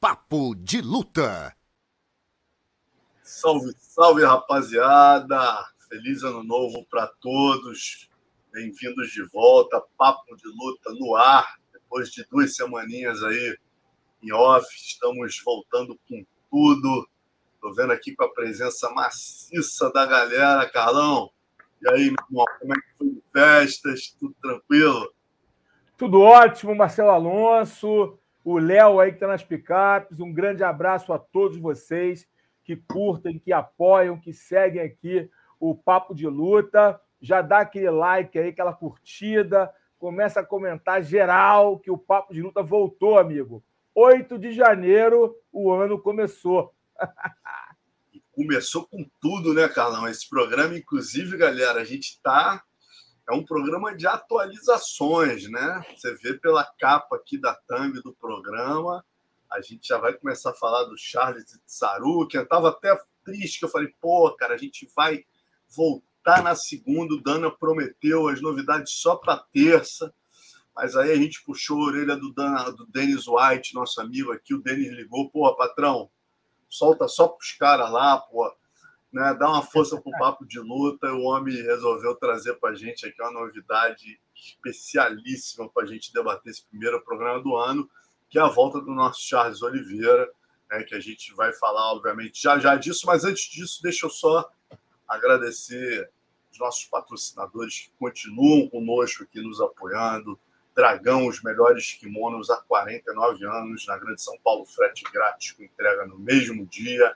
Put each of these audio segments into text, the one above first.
Papo de Luta. Salve, salve, rapaziada! Feliz ano novo para todos. Bem-vindos de volta. Papo de Luta no ar. Depois de duas semaninhas aí em off, estamos voltando com tudo. Estou vendo aqui com a presença maciça da galera, Carlão. E aí, meu irmão, como é que foi de festas? Tudo tranquilo? Tudo ótimo, Marcelo Alonso, o Léo aí que está nas picapes. Um grande abraço a todos vocês que curtem, que apoiam, que seguem aqui o Papo de Luta. Já dá aquele like aí, aquela curtida, começa a comentar geral que o Papo de Luta voltou, amigo. 8 de janeiro, o ano começou. começou com tudo, né, Carlão? Esse programa, inclusive, galera, a gente tá. É um programa de atualizações, né? Você vê pela capa aqui da thumb do programa. A gente já vai começar a falar do Charles Saruki. Eu estava até triste, que eu falei, pô, cara, a gente vai voltar na segunda. O Dana prometeu as novidades só para terça. Mas aí a gente puxou a orelha do, Dana, do Dennis White, nosso amigo aqui. O Dennis ligou, pô, patrão, solta só para os caras lá, pô. Né, dá uma força para o papo de luta. O homem resolveu trazer para a gente aqui uma novidade especialíssima para a gente debater esse primeiro programa do ano, que é a volta do nosso Charles Oliveira, né, que a gente vai falar, obviamente, já já disso. Mas antes disso, deixa eu só agradecer os nossos patrocinadores que continuam conosco aqui nos apoiando. Dragão, os melhores kimonos há 49 anos, na Grande São Paulo, frete grátis com entrega no mesmo dia.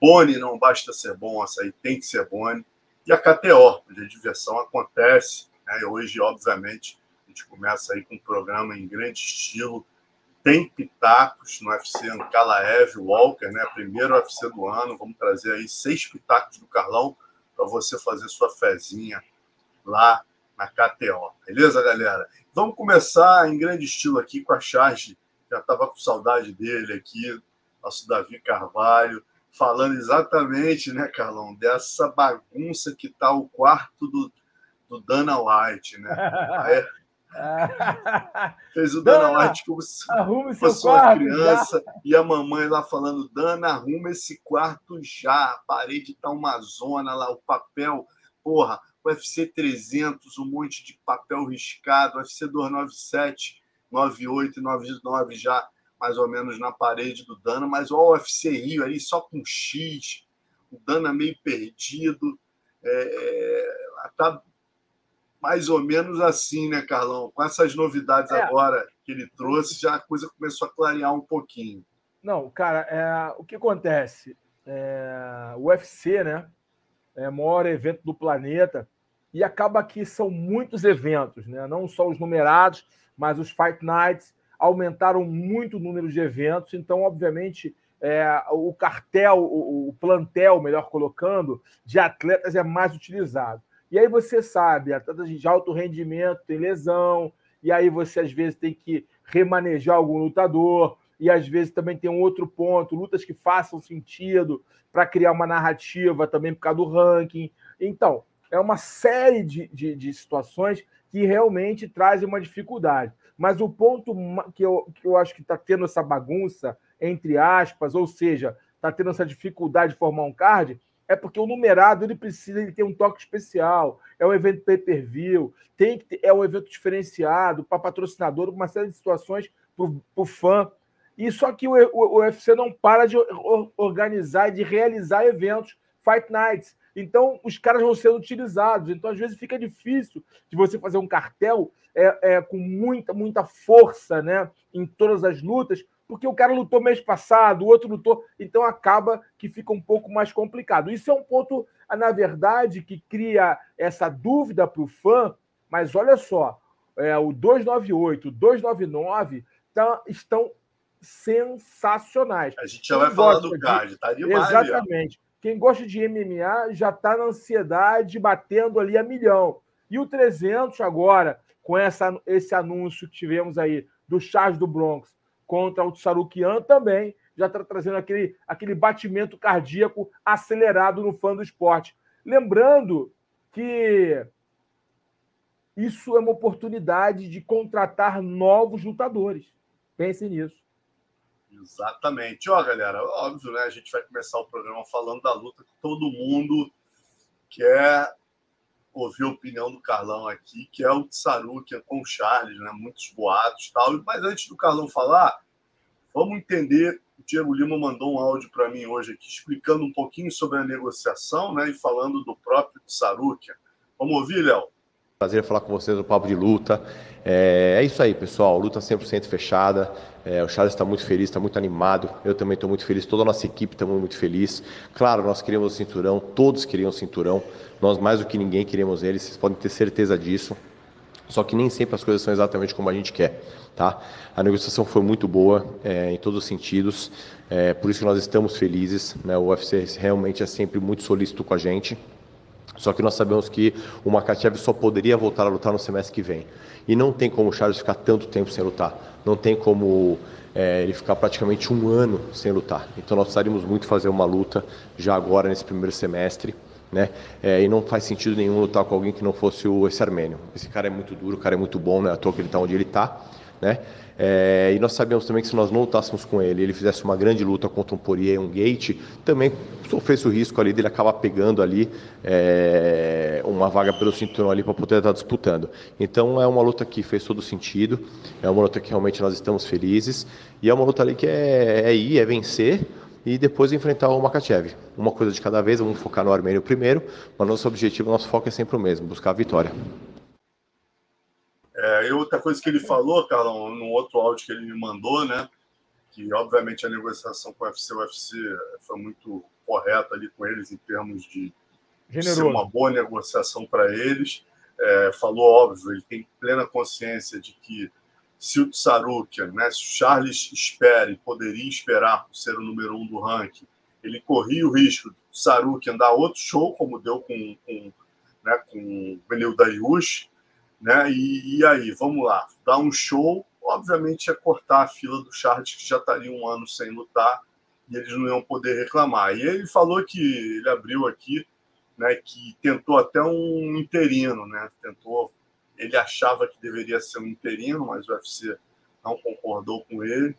Boni, não basta ser bom, açaí tem que ser Boni. E a KTO, onde a diversão acontece. Né? Hoje, obviamente, a gente começa aí com um programa em grande estilo. Tem pitacos no UFC Ankalaev Walker, né? primeiro UFC do ano. Vamos trazer aí seis pitacos do Carlão para você fazer sua fezinha lá na KTO. Beleza, galera? Vamos começar em grande estilo aqui com a charge. Já estava com saudade dele aqui, nosso Davi Carvalho, falando exatamente, né, Carlão, dessa bagunça que está o quarto do, do Dana White, né? Aí, fez o Dana, Dana White como se fosse uma criança já. e a mamãe lá falando: Dana, arruma esse quarto já. A parede tá uma zona lá, o papel, porra, UFC 300, um monte de papel riscado, UFC 297, 98 e 99 já mais ou menos na parede do Dana, mas o UFC Rio ali só com X, o Dana meio perdido, é, é, tá mais ou menos assim, né, Carlão? Com essas novidades é. agora que ele trouxe, já a coisa começou a clarear um pouquinho. Não, cara, é, o que acontece? É, o UFC, né? É o maior evento do planeta e acaba que são muitos eventos, né? não só os numerados, mas os Fight Nights aumentaram muito o número de eventos, então, obviamente, é, o cartel, o, o, plantel, melhor colocando, de atletas é mais utilizado. E aí você sabe, atletas de alto rendimento tem lesão, e aí você às vezes tem que remanejar algum lutador, e às vezes também tem um outro ponto, lutas que façam sentido para criar uma narrativa também por causa do ranking. Então, é uma série de, de, de situações que realmente trazem uma dificuldade. Mas o ponto que eu, que eu acho que está tendo essa bagunça, entre aspas, ou seja, está tendo essa dificuldade de formar um card, é porque o numerado ele precisa ele ter um toque especial, é um evento pay-per-view, tem que ter, é um evento diferenciado para patrocinador, uma série de situações para o fã. E só que o, o, o UFC não para de organizar e de realizar eventos, Fight Nights. Então, os caras vão sendo utilizados. Então, às vezes, fica difícil de você fazer um cartel é, é, com muita, muita força né, em todas as lutas, porque o cara lutou mês passado, o outro lutou, então acaba que fica um pouco mais complicado. Isso é um ponto, na verdade, que cria essa dúvida para o fã, mas olha só, é, o 298, o 299 tá, estão sensacionais. A gente já vai falar do card, tá demais. Exatamente. Quem gosta de MMA já está na ansiedade, batendo ali a milhão. E o 300 agora, com essa, esse anúncio que tivemos aí do Charles do Bronx contra o Sarukian também, já está trazendo aquele, aquele batimento cardíaco acelerado no fã do esporte. Lembrando que isso é uma oportunidade de contratar novos lutadores. Pense nisso. Exatamente. Ó, galera, óbvio, né? A gente vai começar o programa falando da luta que todo mundo quer ouvir a opinião do Carlão aqui, que é o Tsaruki com o Charles, né? Muitos boatos e tal. Mas antes do Carlão falar, vamos entender. O Diego Lima mandou um áudio para mim hoje aqui explicando um pouquinho sobre a negociação, né? E falando do próprio Tsaruki. Vamos ouvir, Léo? Prazer falar com vocês no Papo de Luta. É, é isso aí, pessoal. Luta 100% fechada. É, o Charles está muito feliz, está muito animado. Eu também estou muito feliz. Toda a nossa equipe está muito feliz. Claro, nós queríamos o cinturão. Todos queriam o cinturão. Nós, mais do que ninguém, queremos ele. Vocês podem ter certeza disso. Só que nem sempre as coisas são exatamente como a gente quer. Tá? A negociação foi muito boa é, em todos os sentidos. É, por isso que nós estamos felizes. Né? O UFC realmente é sempre muito solícito com a gente. Só que nós sabemos que o Makachev só poderia voltar a lutar no semestre que vem. E não tem como o Charles ficar tanto tempo sem lutar. Não tem como é, ele ficar praticamente um ano sem lutar. Então nós precisaríamos muito fazer uma luta já agora nesse primeiro semestre. Né? É, e não faz sentido nenhum lutar com alguém que não fosse o, esse armênio. Esse cara é muito duro, o cara é muito bom, né? À toa que ele está onde ele está. Né? É, e nós sabemos também que se nós não lutássemos com ele, ele fizesse uma grande luta contra um Poirier e um Gate, também sofresse o risco ali dele acabar pegando ali é, uma vaga pelo cinturão ali para poder estar disputando. Então é uma luta que fez todo sentido, é uma luta que realmente nós estamos felizes e é uma luta ali que é, é ir, é vencer e depois enfrentar o Makachev. Uma coisa de cada vez, vamos focar no Armênio primeiro, mas nosso objetivo, nosso foco é sempre o mesmo, buscar a vitória. É, e outra coisa que ele falou, Carlão, no outro áudio que ele me mandou, né? Que obviamente a negociação com o UFC, o UFC foi muito correta ali com eles em termos de Generoso. ser uma boa negociação para eles. É, falou, óbvio, ele tem plena consciência de que se o Tsarukian, né, se o Charles espere, poderia esperar por ser o número um do ranking, ele corria o risco do Tsarukian dar outro show, como deu com, com, né, com o Benil Dariush, né? E, e, aí, vamos lá, dar um show, obviamente é cortar a fila do Charles, que já estaria um ano sem lutar, e eles não iam poder reclamar. E ele falou que ele abriu aqui, né, que tentou até um interino, né? Tentou, ele achava que deveria ser um interino, mas o UFC não concordou com ele,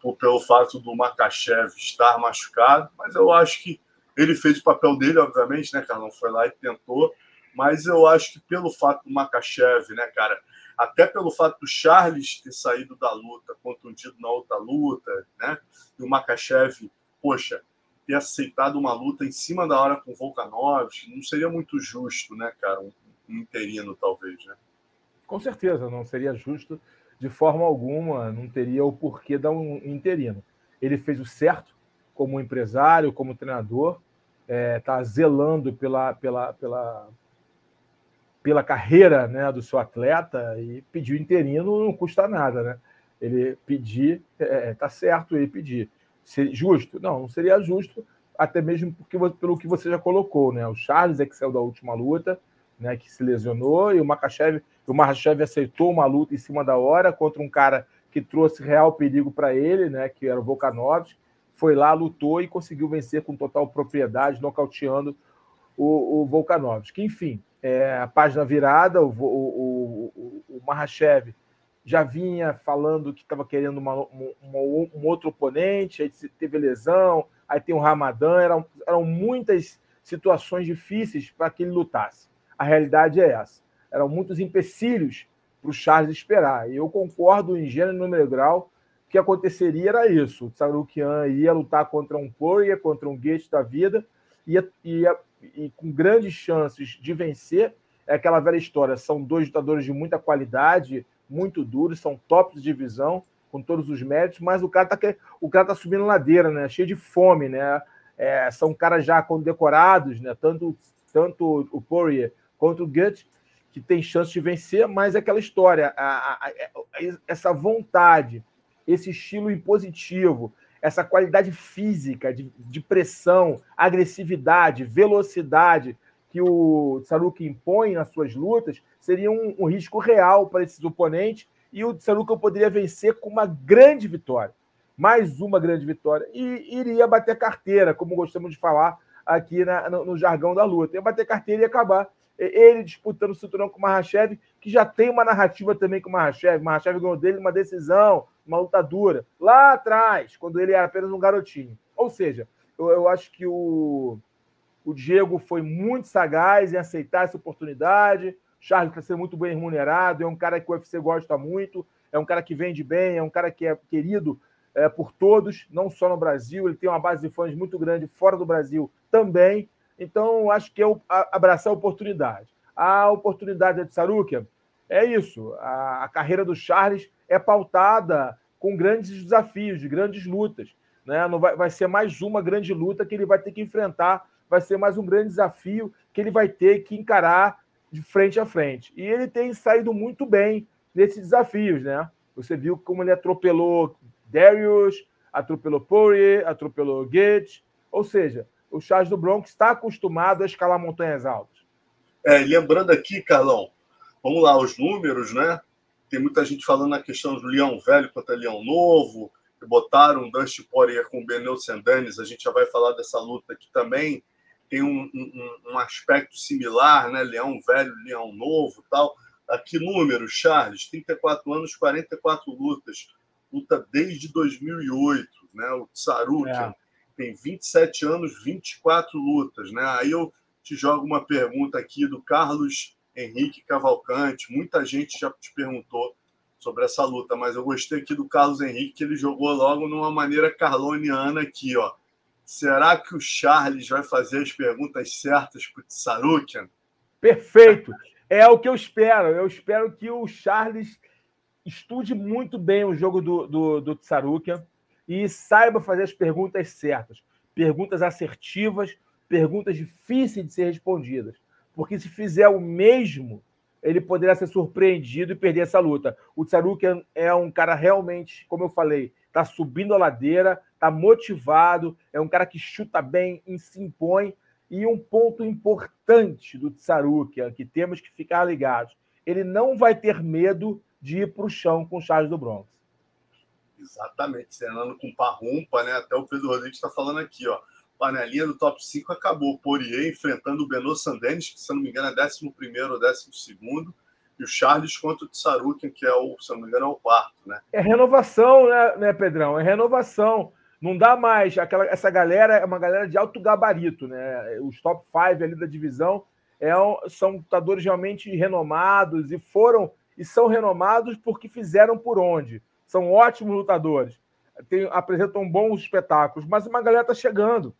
por, pelo fato do Makachev estar machucado, mas eu acho que ele fez o papel dele, obviamente, né, Carlão? Foi lá e tentou mas eu acho que pelo fato do Makachev, né, cara, até pelo fato do Charles ter saído da luta, contundido na outra luta, né, e o Makachev, poxa, ter aceitado uma luta em cima da hora com o Volkanovski, não seria muito justo, né, cara, um, um interino talvez, né? Com certeza, não seria justo de forma alguma, não teria o porquê dar um interino. Ele fez o certo como empresário, como treinador, está é, tá zelando pela, pela, pela, pela carreira né, do seu atleta e pedir o interino não custa nada, né? Ele pedir, é, é tá certo ele pedir. Ser justo? Não, não seria justo, até mesmo porque, pelo que você já colocou, né? O Charles é que saiu da última luta, né, que se lesionou, e o Makachev, o Makachev aceitou uma luta em cima da hora contra um cara que trouxe real perigo para ele, né, que era o Volkanovski, foi lá, lutou e conseguiu vencer com total propriedade, nocauteando o, o Volkanovski. Enfim, é, a página virada, o, o, o, o Mahashev já vinha falando que estava querendo uma, uma, um outro oponente, aí teve lesão, aí tem o Ramadã, eram, eram muitas situações difíceis para que ele lutasse. A realidade é essa. Eram muitos empecilhos para o Charles esperar. E eu concordo em gênero e número grau que aconteceria era isso. O Sarukian ia lutar contra um Poirier, contra um Gate da vida, ia, ia e com grandes chances de vencer. É aquela velha história: são dois lutadores de muita qualidade, muito duros, são tops de divisão, com todos os méritos, mas o cara tá, o cara tá subindo ladeira, né? Cheio de fome, né? É, são caras já condecorados, né? Tanto, tanto o Poirier quanto o Guts, que tem chance de vencer, mas é aquela história, a, a, a, essa vontade, esse estilo impositivo, essa qualidade física, de, de pressão, agressividade, velocidade que o Tsaruki impõe nas suas lutas, seria um, um risco real para esses oponentes e o Tsaruki poderia vencer com uma grande vitória. Mais uma grande vitória. E iria bater carteira, como gostamos de falar aqui na, no, no, jargão da luta. Ia bater carteira e acabar. Ele disputando o cinturão com o Mahashev, que já tem uma narrativa também com o Mahashev. Mahashev ganhou dele uma decisão, uma luta dura, lá atrás, quando ele era apenas um garotinho. Ou seja, eu, eu acho que o, o Diego foi muito sagaz em aceitar essa oportunidade. Charles está sendo muito bem remunerado, é um cara que o UFC gosta muito, é um cara que vende bem, é um cara que é querido é, por todos, não só no Brasil, ele tem uma base de fãs muito grande fora do Brasil também. Então, acho que é abraçar a oportunidade. A oportunidade de Sarukia é isso. A, a, carreira do Charles é pautada com grandes desafios, de grandes lutas. Né? Não vai, vai ser mais uma grande luta que ele vai ter que enfrentar, vai ser mais um grande desafio que ele vai ter que encarar de frente a frente. E ele tem saído muito bem nesses desafios, né? Você viu como ele atropelou Darius, atropelou Poirier, atropelou Gates. Ou seja, o Charles do Bronx está acostumado a escalar montanhas altas. É, lembrando aqui, Carlão, vamos lá, os números, né? Tem muita gente falando na questão do Leão Velho contra Leão Novo, botaram Dusty Poirier com o Benel Sendanes, a gente já vai falar dessa luta aqui também. Tem um, um, um aspecto similar, né? Leão Velho, Leão Novo tal. Aqui, números, Charles, 34 anos, 44 lutas luta desde 2008, né? O Tsarukian é. tem 27 anos, 24 lutas, né? Aí eu te jogo uma pergunta aqui do Carlos Henrique Cavalcante. Muita gente já te perguntou sobre essa luta, mas eu gostei aqui do Carlos Henrique, que ele jogou logo numa maneira carloniana aqui, ó. Será que o Charles vai fazer as perguntas certas para o Tsarukian? Perfeito. É o que eu espero. Eu espero que o Charles estude muito bem o jogo do, do, do Tsarukian e saiba fazer as perguntas certas. Perguntas assertivas, perguntas difíceis de ser respondidas. Porque se fizer o mesmo, ele poderá ser surpreendido e perder essa luta. O Tsarukian é um cara realmente, como eu falei, está subindo a ladeira, está motivado, é um cara que chuta bem e se impõe. E um ponto importante do Tsarukian, que temos que ficar ligados, ele não vai ter medo de ir para o chão com o Charles do Bronx. Exatamente, cenando com parrumpa, né? Até o Pedro Rodrigues está falando aqui, ó. Panelinha do top 5 acabou. Poirier enfrentando o Beno Sandenis, que se não me engano é 11 ou 12, e o Charles contra o Tsarukin, que é o, se não me engano, é o quarto, né? É renovação, né, né, Pedrão? É renovação. Não dá mais. Aquela, essa galera é uma galera de alto gabarito, né? Os top 5 ali da divisão é, são lutadores realmente renomados e foram e são renomados porque fizeram por onde. São ótimos lutadores, tem, apresentam bons espetáculos, mas uma galera está chegando.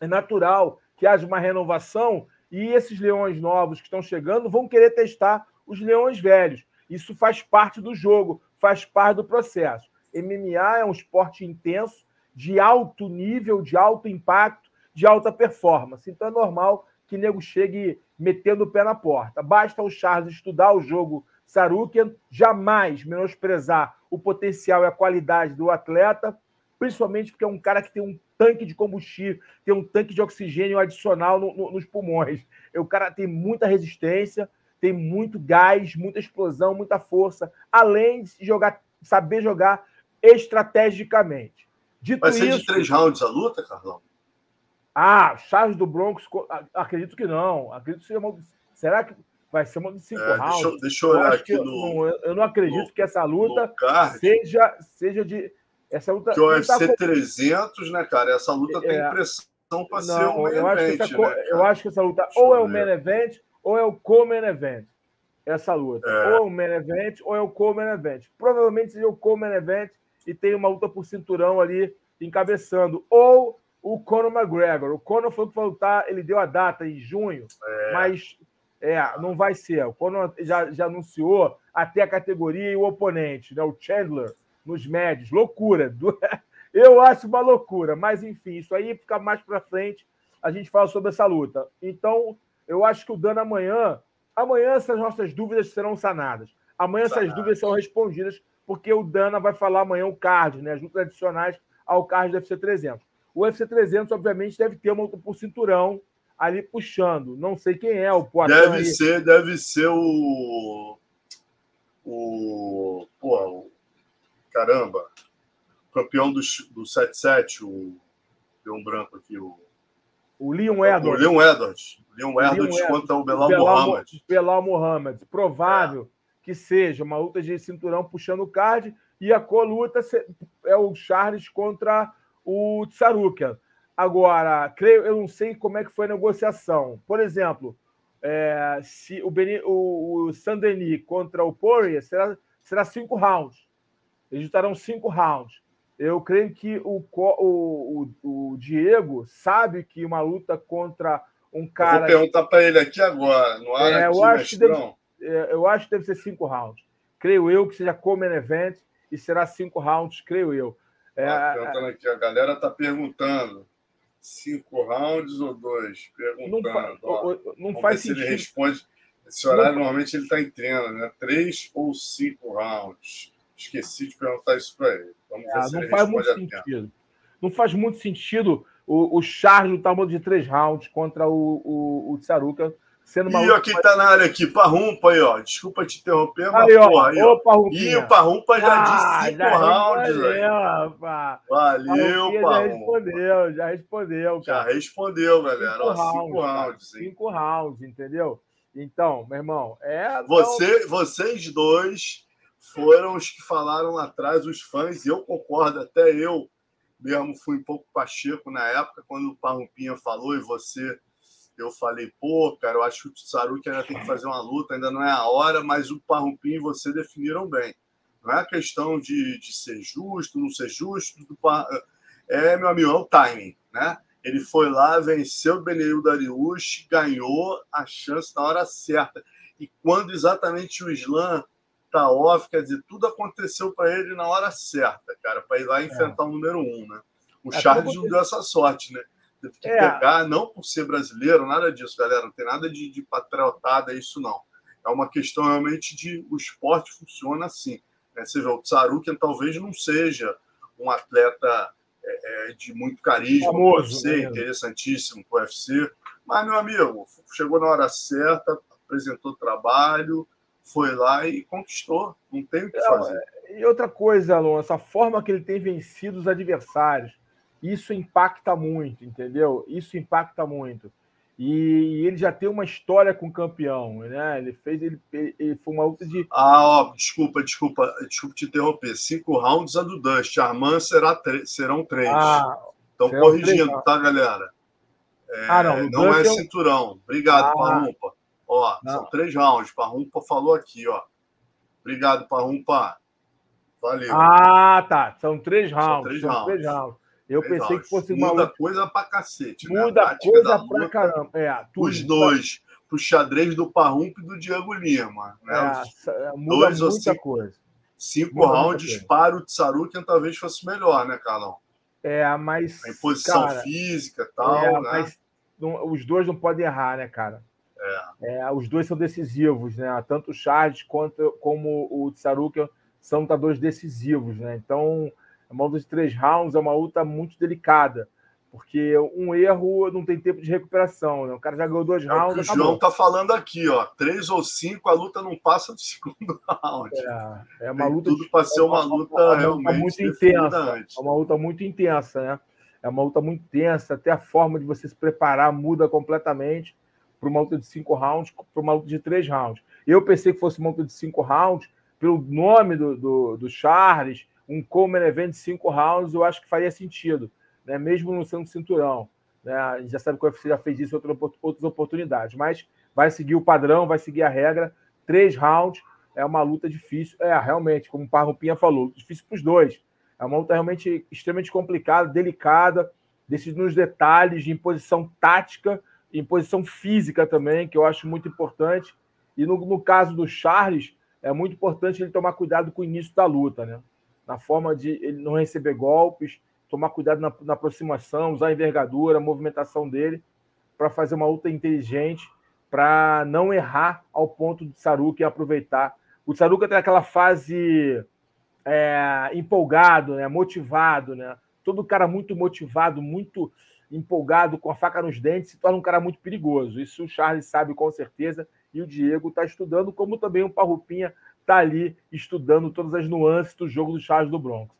É natural que haja uma renovação e esses leões novos que estão chegando vão querer testar os leões velhos. Isso faz parte do jogo, faz parte do processo. MMA é um esporte intenso, de alto nível, de alto impacto, de alta performance. Então é normal que nego chegue metendo o pé na porta. Basta o Charles estudar o jogo Sarukian, jamais menosprezar o potencial e a qualidade do atleta, principalmente porque é um cara que tem um tanque de combustível, tem um tanque de oxigênio adicional no, no, nos pulmões. O cara tem muita resistência, tem muito gás, muita explosão, muita força, além de jogar, saber jogar estrategicamente. Dito Vai ser isso, de três rounds a luta, Carlão? Ah, Charles do Broncos, acredito que não. Acredito que seja uma... Será que vai ser uma de cinco é, rounds. Deixa, deixa eu olhar eu aqui no, não, Eu não acredito no, que essa luta seja, seja de. Essa luta. Que o UFC tá 300, né, cara? Essa luta é, tem pressão para ser um eu acho event, essa, né, Eu acho que essa luta deixa ou é o main event ou é o co-main event. Essa luta. É. Ou é o main event ou é o co-main event. Provavelmente seja o co-main event e tem uma luta por cinturão ali encabeçando. Ou o Conor McGregor. O Conor foi que vai lutar, ele deu a data em junho, é. mas é, não vai ser. Quando já, já anunciou até a categoria e o oponente, né? o Chandler, nos médios. Loucura. Eu acho uma loucura, mas enfim, isso aí fica mais para frente. A gente fala sobre essa luta. Então, eu acho que o Dano amanhã. Amanhã essas nossas dúvidas serão sanadas. Amanhã essas dúvidas serão respondidas, porque o Dana vai falar amanhã o card, né? As lutas adicionais ao card do UFC 300. O UFC 300, obviamente, deve ter uma luta por cinturão ali puxando. Não sei quem é o Poitin. Deve aí. ser, deve ser o. O. Pô, o, caramba. Campeão do, do 7-7, o. Deu um branco aqui, o. O Leon Edwards. O Leon Edwards. Leon Edwards Leon contra o Belal, Belal Mohamed. Belal Mohamed. Provável é. que seja uma luta de cinturão puxando o card e a co-luta é o Charles contra o Tsarukian. Agora, creio, eu não sei como é que foi a negociação. Por exemplo, é, se o, Beni, o, o Saint-Denis contra o Poirier será, será cinco rounds. Eles estarão cinco rounds. Eu creio que o, o, o, Diego sabe que uma luta contra um cara. vou perguntar para ele aqui agora, no ar é, eu, acho que deve, é, eu acho que deve ser cinco rounds. Creio eu que seja como event e será cinco rounds, creio eu. É, ah, aqui, a galera está perguntando cinco rounds ou dois? Perguntando. Não, fa ó, não faz sentido. Se ele responde. Esse horário não... normalmente ele está em treino, né? Três ou cinco rounds. Esqueci de perguntar isso para ele. Vamos é, não faz muito sentido. Não faz muito sentido o, o Charles lutar de três rounds contra o, o, o Tsaruka sendo uma. E ó, quem tá na área aqui, Parrumpa aí, ó. Desculpa te interromper, mas aí, ó, porra, aí, ó. E o Parrumpa já ah, disse cinco já rounds, velho. Valeu, Parrumpa. Já respondeu, já respondeu, cara. Já respondeu, galera. Cinco, ó, rounds, cinco rounds. Cinco rounds, entendeu? Então, meu irmão, é. Você, Vocês dois foram os que falaram lá atrás, os fãs, e eu concordo, até eu mesmo fui um pouco pacheco na época, quando o Parrumpinha falou e você eu falei, pô, cara, eu acho que o Tsaruki ainda tem que fazer uma luta, ainda não é a hora, mas o Parrumpim e você definiram bem. Não é a questão de, de ser justo, não ser justo, do, é, meu amigo, é o timing, né? Ele foi lá, venceu o Beneil Dariush, ganhou a chance na hora certa. E quando exatamente o Islã tá off, quer dizer, tudo aconteceu para ele na hora certa, cara, para ir lá e enfrentar é. o número um, né? O é, Charles não deu essa sorte, né? teve que é. pegar, não por ser brasileiro, nada disso, galera. Não tem nada de, de patriotada, isso não. É uma questão realmente de o esporte funciona assim. Né? Você vê, o Tsarukian talvez não seja um atleta é, é, de muito carisma Famoso, UFC, né? interessantíssimo para o UFC, mas, meu amigo, chegou na hora certa, apresentou trabalho, foi lá e conquistou. Não tem o que fazer. É, e outra coisa, Alonso, a forma que ele tem vencido os adversários isso impacta muito, entendeu? Isso impacta muito. E ele já tem uma história com o campeão, né? Ele fez, ele, ele foi uma luta de. Ah, ó, desculpa, desculpa, desculpa te interromper. Cinco rounds a do Dust. Armand será serão três. Ah, Estão corrigindo, três, tá, galera? É, ah, não. Não é, é cinturão. Obrigado, ah, Parrumpa. Ó, não. são três rounds. Parrumpa falou aqui, ó. Obrigado, Parrumpa. Valeu. Ah, tá. São três rounds. São três, são rounds. três rounds. Eu pensei que fosse uma. Muda coisa pra cacete. Né? Muda né? coisa pra luta, caramba. É, tudo. Os dois. Pro xadrez do Parrump e do Diego Lima. Né? É, muda dois muita cinco, coisa. Cinco muda rounds para o Tsarukian talvez fosse melhor, né, Carlão? É, mas. A imposição cara, física e tal. É, né? mas não, os dois não podem errar, né, cara? É. é. os dois são decisivos, né? Tanto o Charles quanto como o Tsarukian são lutadores decisivos, né? Então uma luta de três rounds é uma luta muito delicada, porque um erro não tem tempo de recuperação. Né? O cara já ganhou dois é rounds. O, o João tá falando aqui, ó. Três ou cinco, a luta não passa do segundo round. É, é uma luta. Tudo para ser uma, uma luta uma, realmente muito intensa. É uma luta muito intensa, né? É uma luta muito intensa, até a forma de você se preparar muda completamente para uma luta de cinco rounds, para uma luta de três rounds. Eu pensei que fosse uma luta de cinco rounds, pelo nome do, do, do Charles, um Coleman Event de cinco rounds, eu acho que faria sentido, né? mesmo não sendo cinturão. Né? A gente já sabe que o UFC já fez isso em outras oportunidades, mas vai seguir o padrão, vai seguir a regra. Três rounds é uma luta difícil. É, realmente, como o Parrupinha falou, difícil para os dois. É uma luta realmente extremamente complicada, delicada, desses nos detalhes de imposição tática e imposição física também, que eu acho muito importante. E no, no caso do Charles, é muito importante ele tomar cuidado com o início da luta, né? na forma de ele não receber golpes, tomar cuidado na, na aproximação, usar a envergadura, a movimentação dele, para fazer uma luta inteligente, para não errar ao ponto de Saruki aproveitar. O Saruki tem aquela fase é, empolgado, né, motivado, né? Todo cara muito motivado, muito empolgado, com a faca nos dentes, se torna um cara muito perigoso. Isso o Charles sabe com certeza e o Diego está estudando, como também o Parrupinha está ali estudando todas as nuances do jogo do Charles do Bronx.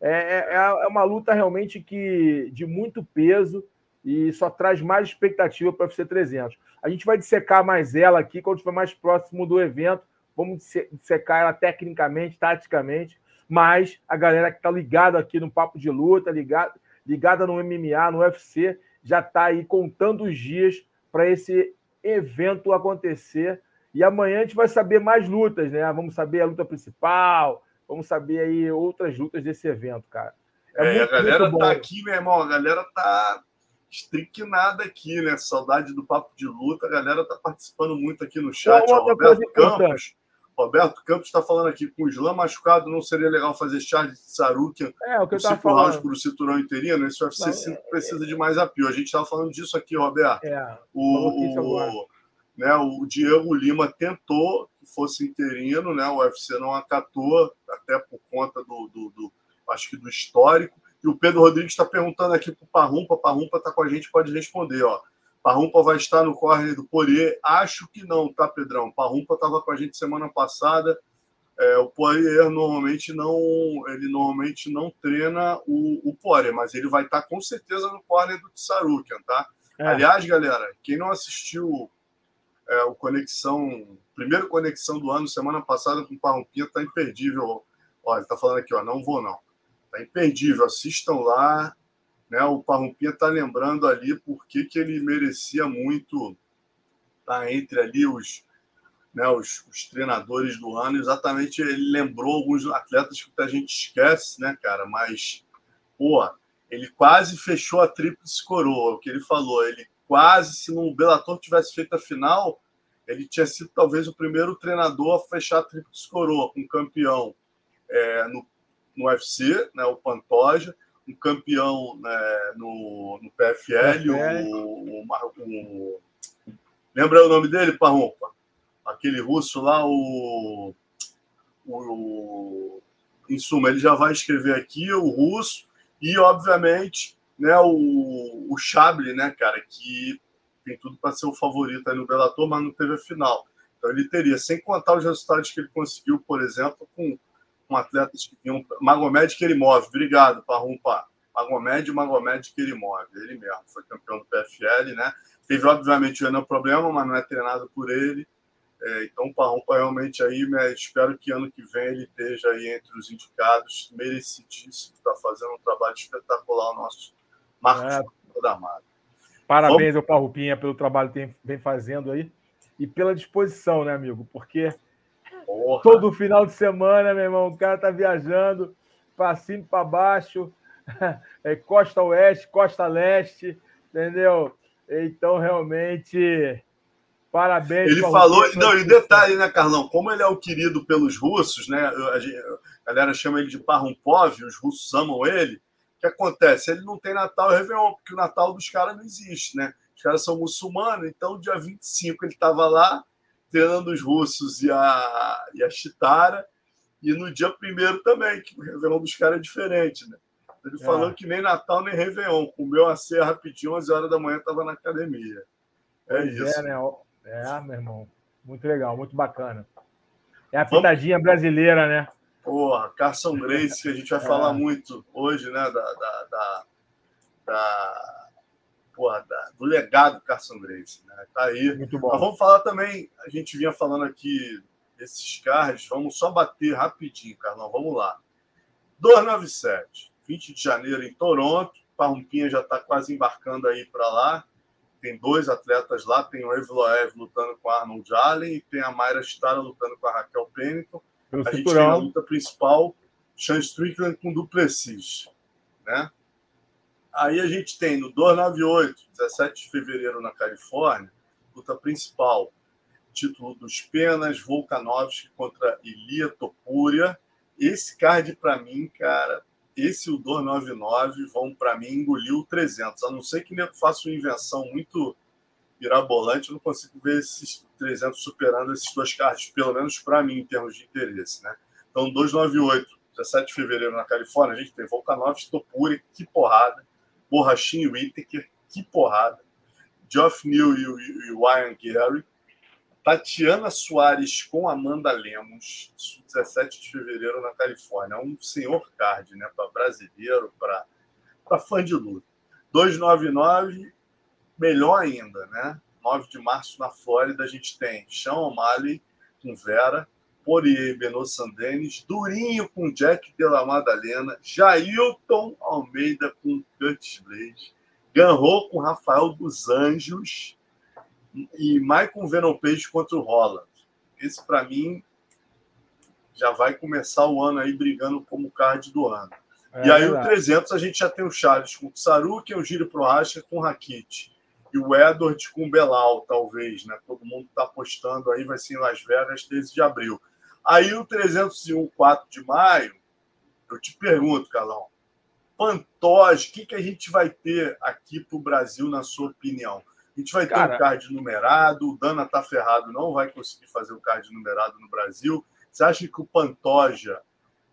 É, é, é, é, uma luta realmente que de muito peso, e só traz mais expectativa para o UFC 300. A gente vai dissecar mais ela aqui quando estiver mais próximo do evento. Vamos dissecar ela tecnicamente, taticamente, mas a galera que está ligada aqui no Papo de Luta, ligada, ligada no MMA, no UFC, já está aí contando os dias para esse evento acontecer. E amanhã a gente vai saber mais lutas, né? Vamos saber a luta principal, vamos saber aí outras lutas desse evento, cara. É, é muito, a galera tá aqui, meu irmão, a galera tá estriquinada aqui, né? Saudade do papo de luta, a galera tá participando muito aqui no chat. Ó, Roberto Campos, Roberto Campos está falando aqui com o Slam machucado, não seria legal fazer charge de Sarukian é, o que eu tava falando. para o cinturão interino? Esse UFC 5 é, precisa é, de mais apio. A gente estava falando disso aqui, Roberto. É, o, o, né, o Diego Lima tentou que fosse interino, né? O UFC não acatou, até por conta do, do, do acho que do histórico. E o Pedro Rodrigues está perguntando aqui para o Parrumpa. Parrumpa está com a gente, pode responder, ó. Parrumpa vai estar no corner do Poirier? Acho que não, tá, Pedrão? Parrumpa estava com a gente semana passada. É, o Poirier normalmente não, ele normalmente não treina o, o Poirier, mas ele vai estar com certeza no corner do Tsarukian, tá? É. Aliás, galera, quem não assistiu é, o Conexão, primeiro Conexão do ano, semana passada com o Parrumpinha, tá imperdível. Olha, ele tá falando aqui, ó, não vou não. Tá imperdível, assistam lá. Né? O Parrumpinha está lembrando ali por que, ele merecia muito estar tá entre ali os, né, os, os, treinadores do ano. Exatamente, ele lembrou alguns atletas que a gente esquece, né, cara? Mas, pô, ele quase fechou a tríplice coroa, o que ele falou. Ele quase, se no Bellator tivesse feito a final, ele tinha sido talvez o primeiro treinador a fechar a tríplice coroa com um campeão é, no, no UFC, né, o Pantoja um campeão né, no, no PFL, o, o, o, Lembra o nome dele, Parrompa? Aquele russo lá, o, o. Em suma, ele já vai escrever aqui, o russo, e, obviamente, né, o, o Chable, né, cara, que tem tudo para ser o favorito aí no Bellator, mas não teve a final. Então ele teria, sem contar os resultados que ele conseguiu, por exemplo, com com atletas que tinham. Magomed Kerimov, obrigado, Parrumpa. Magomed, Magomed Kerimov, ele mesmo, foi campeão do PFL, né? Teve, obviamente, o Renan problema, mas não é treinado por ele. É, então, o Parrumpa realmente aí, né, espero que ano que vem ele esteja aí entre os indicados, merecidíssimo, está fazendo um trabalho espetacular o nosso Marcos é. da Mara. Parabéns Vamos... ao Parrupinha pelo trabalho que vem fazendo aí e pela disposição, né, amigo? Porque Porra. Todo final de semana, meu irmão, o cara tá viajando para cima e para baixo, é, costa oeste, costa leste, entendeu? Então, realmente, parabéns. Ele falou, não, e detalhe, né, Carlão? Como ele é o querido pelos russos, né? A, galera chama ele de Parrumpov, os russos amam ele. O que acontece? Ele não tem Natal e Réveillon, porque o Natal dos caras não existe, né? Os caras são muçulmanos, então dia 25 ele estava lá, treinando os russos e a, e a Chitara. E no dia primeiro também, que o Réveillon dos caras é diferente, né? Ele é. falou que nem Natal nem Réveillon. Comeu a ceia rapidinho, 11 horas da manhã, estava na academia. É pois isso. É, né? É, meu irmão. Muito legal, muito bacana. É a pitadinha Vamos... brasileira, né? Porra, Carson Grace, que a gente vai é. falar muito hoje, né? Da, da, da, da porra, da, do legado Carson Grace. Né? Tá aí. Muito bom. Mas vamos falar também, a gente vinha falando aqui desses cards, vamos só bater rapidinho, Carlão, vamos lá. 297, 20 de janeiro em Toronto, Parrumpinha já está quase embarcando aí para lá. Tem dois atletas lá, tem o Evloev lutando com a Arnold Allen e tem a Mayra Stara lutando com a Raquel Pennington. a gente tem a luta principal, Sean Strickland com Duplessis, né? Aí a gente tem no 298, 17 de fevereiro na Califórnia, luta principal, título dos Penas, Volkanovski contra Ilia Topuria. Esse card para mim, cara, esse o 299 vão para mim engolir o 300. A não ser que eu faça uma invenção muito mirabolante, eu não consigo ver esses 300 superando esses dois cards, pelo menos para mim, em termos de interesse, né? Então, 298, 17 de fevereiro na Califórnia, a gente tem Volkanovski, Topuria, que porrada. Borrachinho Whittaker, que porrada. Geoff Neal e e o Ryan Gary. Tatiana Soares com Amanda Lemos, 17 de fevereiro na Califórnia. É um senhor card, né? Para brasileiro, para fã de luta. 299, melhor ainda, né? 9 de março na Flórida, a gente tem Sean O'Malley com Vera, Poirier Benoit Sandenis, Durinho com Jack de la Madalena, Jailton Almeida com Curtis Blade, Ganro com Rafael dos Anjos e Michael Venom Page contra o Holland. Esse, para mim, já vai começar o ano aí brigando como card do ano. É, e aí é o 300 a gente já tem o Charles com o Saruki, o Giro Prohaska com o Rakit. E o Edward com o Belal, talvez, né? Todo mundo está apostando aí, vai ser em Las Vegas, 13 de abril. Aí o 301, 4 de maio, eu te pergunto, Calão, Pantoja, o que, que a gente vai ter aqui para o Brasil, na sua opinião? A gente vai ter Cara... um card numerado, o Dana tá ferrado, não vai conseguir fazer o card numerado no Brasil. Você acha que o Pantoja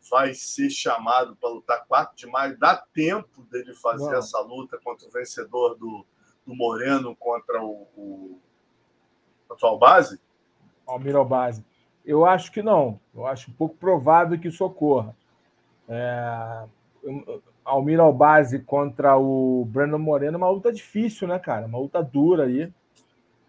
vai ser chamado para lutar 4 de maio? Dá tempo dele fazer essa luta contra o vencedor do, do Moreno contra o, o atual base? Almiro Base. Eu acho que não. Eu acho pouco provável que isso ocorra. É... Almir Albase contra o Brandon Moreno, é uma luta difícil, né, cara? Uma luta dura aí.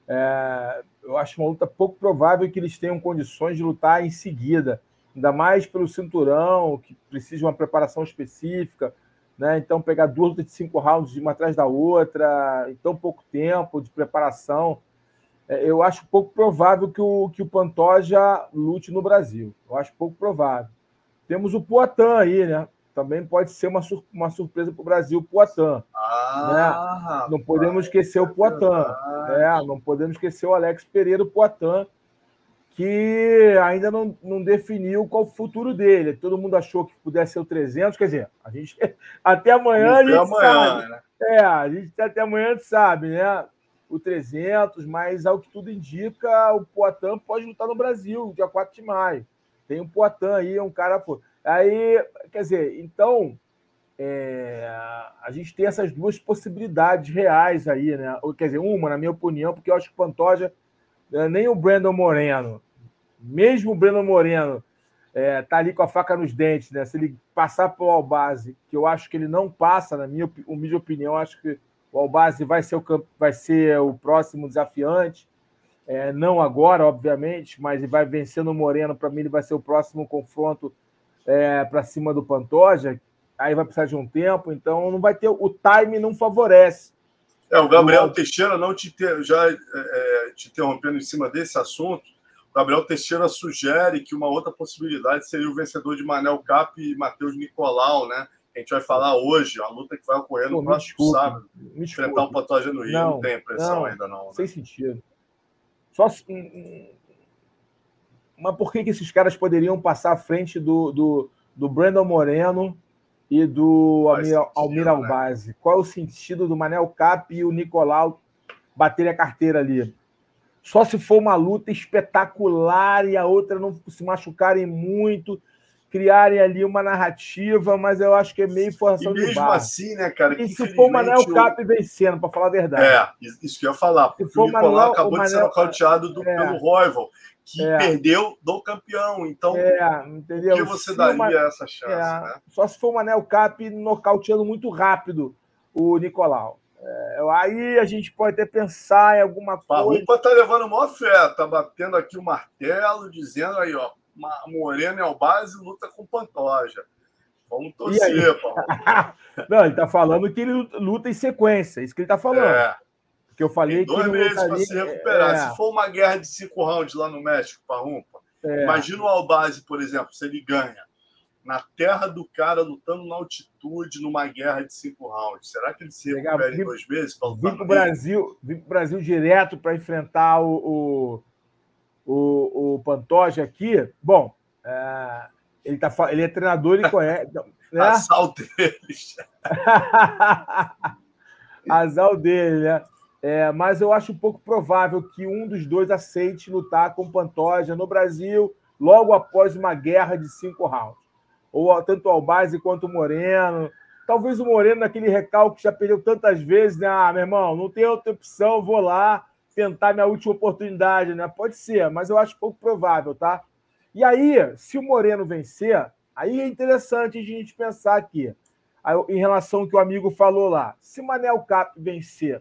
É, eu acho uma luta pouco provável que eles tenham condições de lutar em seguida, ainda mais pelo cinturão, que precisa de uma preparação específica, né? Então, pegar duas lutas de cinco rounds de uma atrás da outra, em tão pouco tempo de preparação, eu acho pouco provável que o, que o Pantoja lute no Brasil. Eu acho pouco provável. Temos o Poitin aí, né? também pode ser uma, sur uma surpresa para o Brasil, o Poitin. Ah, né? Não podemos esquecer o Poitin. É, não podemos esquecer o Alex Pereira, o Poitin, que ainda não, não definiu qual o futuro dele. Todo mundo achou que pudesse ser o 300, quer dizer, a gente até amanhã a gente amanhã, sabe. Né? É, a gente até amanhã a gente sabe, né? O 300, mas ao que tudo indica, o Poitin pode lutar no Brasil, dia 4 de maio. Tem o Poitin aí, é um cara. Pô, Aí, quer dizer, então é, a gente tem essas duas possibilidades reais aí, né? Quer dizer, uma, na minha opinião, porque eu acho que o Pantoja, né, nem o Brandon Moreno, mesmo o Brandon Moreno, é, tá ali com a faca nos dentes, né? Se ele passar pelo Albase, que eu acho que ele não passa, na minha humilde opinião, acho que o Albase vai ser o, vai ser o próximo desafiante. É, não agora, obviamente, mas vai vencendo o Moreno. Para mim, ele vai ser o próximo confronto é, para cima do Pantoja, aí vai precisar de um tempo, então não vai ter. O time não favorece. É, o Gabriel Teixeira, não te ter, já é, é, te interrompendo em cima desse assunto, o Gabriel Teixeira sugere que uma outra possibilidade seria o vencedor de Manel Cap e Matheus Nicolau, né? A gente vai falar hoje, a luta que vai ocorrer no Pô, próximo desculpa, sábado. Enfrentar o Pantoja no Rio, não, não tem impressão não, ainda, não. Né? Sem sentido. Só mas por que, que esses caras poderiam passar à frente do, do, do Brandon Moreno e do Almir, Almir Albase? Né? Qual é o sentido do Manel Cap e o Nicolau baterem a carteira ali? Só se for uma luta espetacular e a outra não se machucarem muito, criarem ali uma narrativa, mas eu acho que é meio forçação de barra. mesmo assim, né, cara? E se for o Manel Cap vencendo, para falar a verdade. É, isso que eu ia falar. Se for o Nicolau acabou o Manel, de ser nocauteado do, é, pelo Royval que é. perdeu do campeão. Então, é, entendeu? o que você se daria uma... essa chance? É. Né? Só se for o Manel Cap nocauteando muito rápido o Nicolau. É, aí a gente pode até pensar em alguma coisa. A Rupa tá levando maior fé, tá batendo aqui o martelo, dizendo aí, ó, Moreno o base luta com Pantoja. Vamos torcer, Paulo. Não, ele tá falando que ele luta em sequência, isso que ele tá falando. É. Que eu falei Tem dois que. meses para se recuperar. É... Se for uma guerra de cinco rounds lá no México, Parrumpa, é... imagina o Albase, por exemplo, se ele ganha na terra do cara, lutando na altitude, numa guerra de cinco rounds. Será que ele se recupera em dois meses para lutar vim Brasil, para o Brasil direto para enfrentar o, o, o, o Pantoja aqui. Bom, é, ele, tá, ele é treinador, ele conhece. Né? Azal deles. Azal dele, né? É, mas eu acho pouco provável que um dos dois aceite lutar com Pantoja no Brasil logo após uma guerra de cinco rounds. Ou tanto o Albase quanto o Moreno. Talvez o Moreno, naquele recalque que já perdeu tantas vezes, né? Ah, meu irmão, não tem outra opção, vou lá tentar minha última oportunidade, né? Pode ser, mas eu acho pouco provável, tá? E aí, se o Moreno vencer, aí é interessante a gente pensar aqui. Em relação ao que o amigo falou lá, se Manel Cap vencer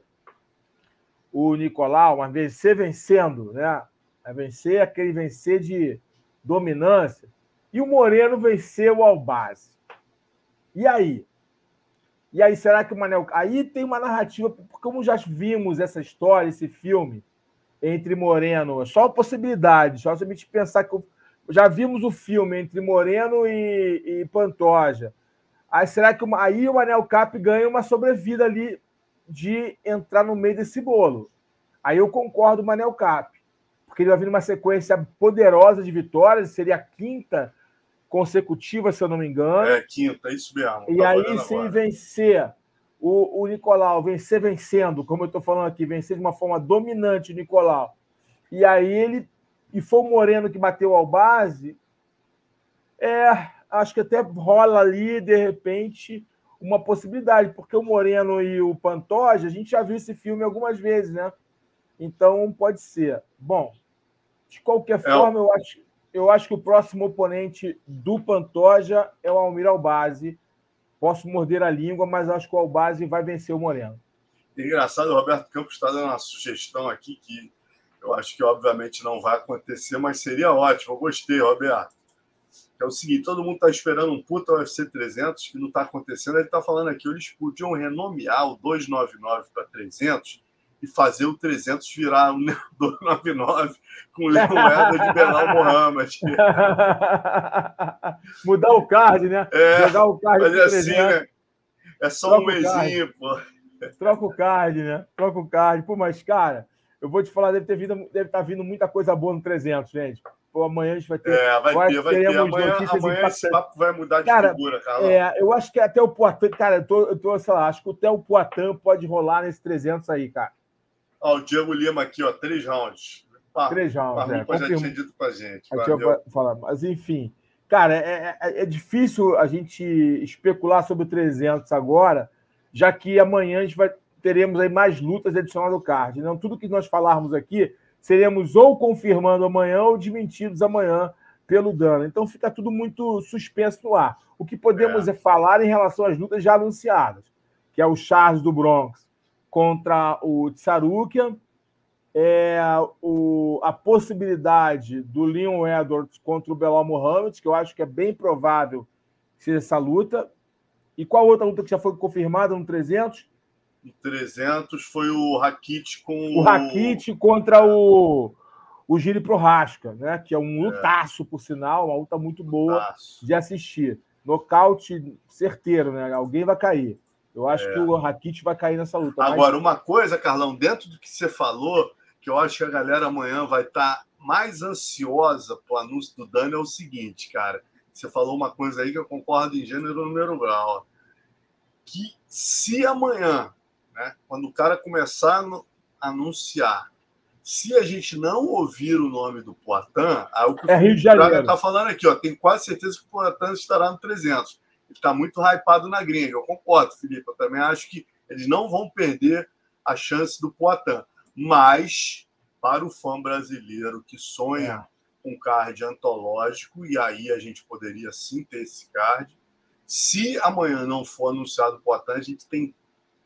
o Nicolau, mas vencer vencendo, né? É vencer aquele vencer de dominância, e o Moreno venceu o Albaz. E aí? E aí, será que o Manel. Aí tem uma narrativa, como já vimos essa história, esse filme, entre Moreno, só possibilidade, só a gente pensar que. Já vimos o filme entre Moreno e, e Pantoja. Aí será que aí o Manel Cap ganha uma sobrevida ali de entrar no meio desse bolo? Aí eu concordo com o Manel Cap, porque ele vai vir numa sequência poderosa de vitórias, seria a quinta consecutiva, se eu não me engano. É, quinta, isso mesmo. E tá aí, se ele vencer o, o Nicolau, vencer vencendo, como eu estou falando aqui, vencer de uma forma dominante o Nicolau, e aí ele. E foi o Moreno que bateu ao base, é, acho que até rola ali, de repente, uma possibilidade, porque o Moreno e o Pantoja, a gente já viu esse filme algumas vezes, né? Então pode ser. Bom, de qualquer é. forma, eu acho, eu acho que o próximo oponente do Pantoja é o Almir Albase. Posso morder a língua, mas acho que o Albase vai vencer o Moreno. Engraçado, o Roberto Campos está dando uma sugestão aqui que eu acho que obviamente não vai acontecer, mas seria ótimo. Eu gostei, Roberto. É o seguinte: todo mundo está esperando um puta UFC 300 que não está acontecendo. Ele está falando aqui, eles podiam renomear o 299 para 300 e fazer o 300 virar um 299 com o Leoeda de Belal Mohamed. Mudar o card, né? É, Jogar o card mas é assim, né? É só Troca um mesinho, pô. Troca o card, né? Troca o card. Pô, mas, cara, eu vou te falar, deve ter vindo, deve estar tá vindo muita coisa boa no 300, gente. Pô, amanhã a gente vai ter. É, vai ter, vai ter. Amanhã, amanhã esse papo vai mudar de cara, figura, cara. É, eu acho que até o Poitin, cara, eu tô, eu tô, sei lá, acho que até o Poitin pode rolar nesse 300 aí, cara. Ó, o Diego Lima aqui, ó, três rounds. Pá, três rounds, é. já tinha dito com a gente. A falar, mas enfim. Cara, é, é, é, difícil a gente especular sobre o 300 agora, já que amanhã a gente vai teremos aí mais lutas adicionais ao card. Não tudo que nós falarmos aqui seremos ou confirmando amanhã ou desmentidos amanhã pelo dano. Então fica tudo muito suspenso no ar. O que podemos é. é falar em relação às lutas já anunciadas, que é o Charles do Bronx contra o Tsarukian, é, o, a possibilidade do Leon Edwards contra o Belal Mohamed, que eu acho que é bem provável que seja essa luta. E qual outra luta que já foi confirmada no 300? No 300 foi o Rakit com o... Rakit contra o, o Giri Prohaska, né? que é um é. lutaço, é. por sinal, uma luta muito boa lutaço. de assistir. Nocaute certeiro, né? Alguém vai cair. Eu acho é. que o Rakit vai cair nessa luta. Agora, mas... uma coisa, Carlão, dentro do que você falou, que eu acho que a galera amanhã vai estar tá mais ansiosa para o anúncio do Dani, é o seguinte, cara. Você falou uma coisa aí que eu concordo em gênero número grau. Que se amanhã, né, quando o cara começar a anunciar, se a gente não ouvir o nome do Poitin, aí o que é Rio de Janeiro. está falando aqui, ó, tenho quase certeza que o Poitin estará no 300 está muito hypado na gringa. Eu concordo, Felipe. Eu também acho que eles não vão perder a chance do Poitin. Mas, para o fã brasileiro que sonha com um card antológico, e aí a gente poderia sim ter esse card, se amanhã não for anunciado o Poitin, a gente tem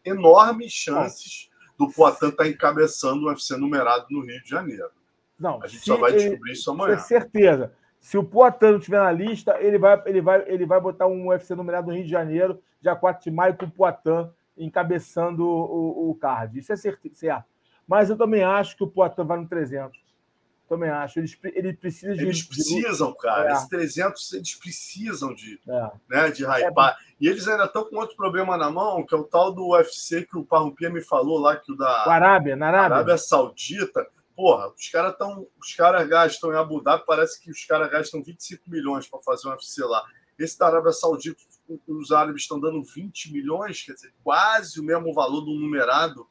enormes chances do Poitin estar tá encabeçando o UFC numerado no Rio de Janeiro. Não, a gente só vai descobrir isso amanhã. Com certeza. Se o Poitin não estiver na lista, ele vai, ele, vai, ele vai botar um UFC numerado no Rio de Janeiro, dia 4 de maio, com o Poitin encabeçando o, o card. Isso é certo, certo. Mas eu também acho que o Poitin vai no 300. Também acho. Eles, ele precisa de. Eles precisam, cara. É. Esses 300, eles precisam de, é. né, de hypar. É. E eles ainda estão com outro problema na mão, que é o tal do UFC que o Parrumpia me falou lá, que o da. O Arábia, na Arábia. Arábia Saudita porra, os caras estão. Os caras gastam em Abu Dhabi, parece que os caras gastam 25 milhões para fazer um UFC lá. Esse da Arábia Saudita, os árabes estão dando 20 milhões, quer dizer, quase o mesmo valor do numerado